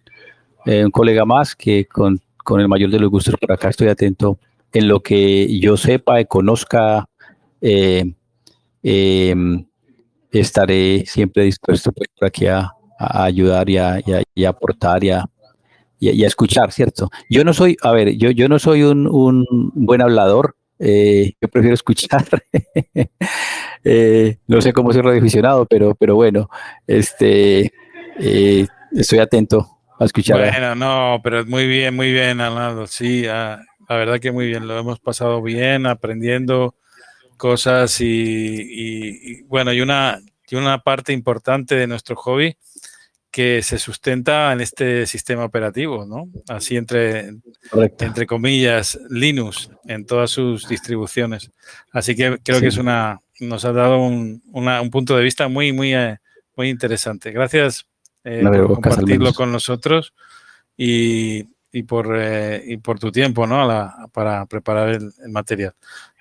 eh, un colega más que con, con, el mayor de los gustos por acá estoy atento en lo que yo sepa y conozca. Eh, estaré siempre dispuesto pues, por aquí a, ayudar y a, y a, aportar y a, y escuchar, ¿cierto? Yo no soy, a ver, yo, yo no soy un, un buen hablador, eh, yo prefiero escuchar. eh, no sé cómo soy radioaficionado, pero, pero bueno, este, estoy atento a escuchar. Bueno, no, pero muy bien, muy bien, Arnaldo. Sí, ah, la verdad que muy bien, lo hemos pasado bien, aprendiendo cosas y, y, y bueno, y una, y una parte importante de nuestro hobby que se sustenta en este sistema operativo, ¿no? Así entre, entre comillas, Linux en todas sus distribuciones. Así que creo sí. que es una, nos ha dado un, una, un, punto de vista muy, muy, eh, muy interesante. Gracias eh, por compartirlo con nosotros y, y por, eh, y por tu tiempo, ¿no? La, para preparar el, el, material.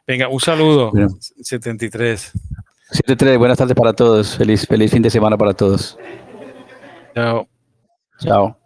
Venga, un saludo, bueno. 73. 73, buenas tardes para todos. Feliz, feliz fin de semana para todos. Chao. Chao.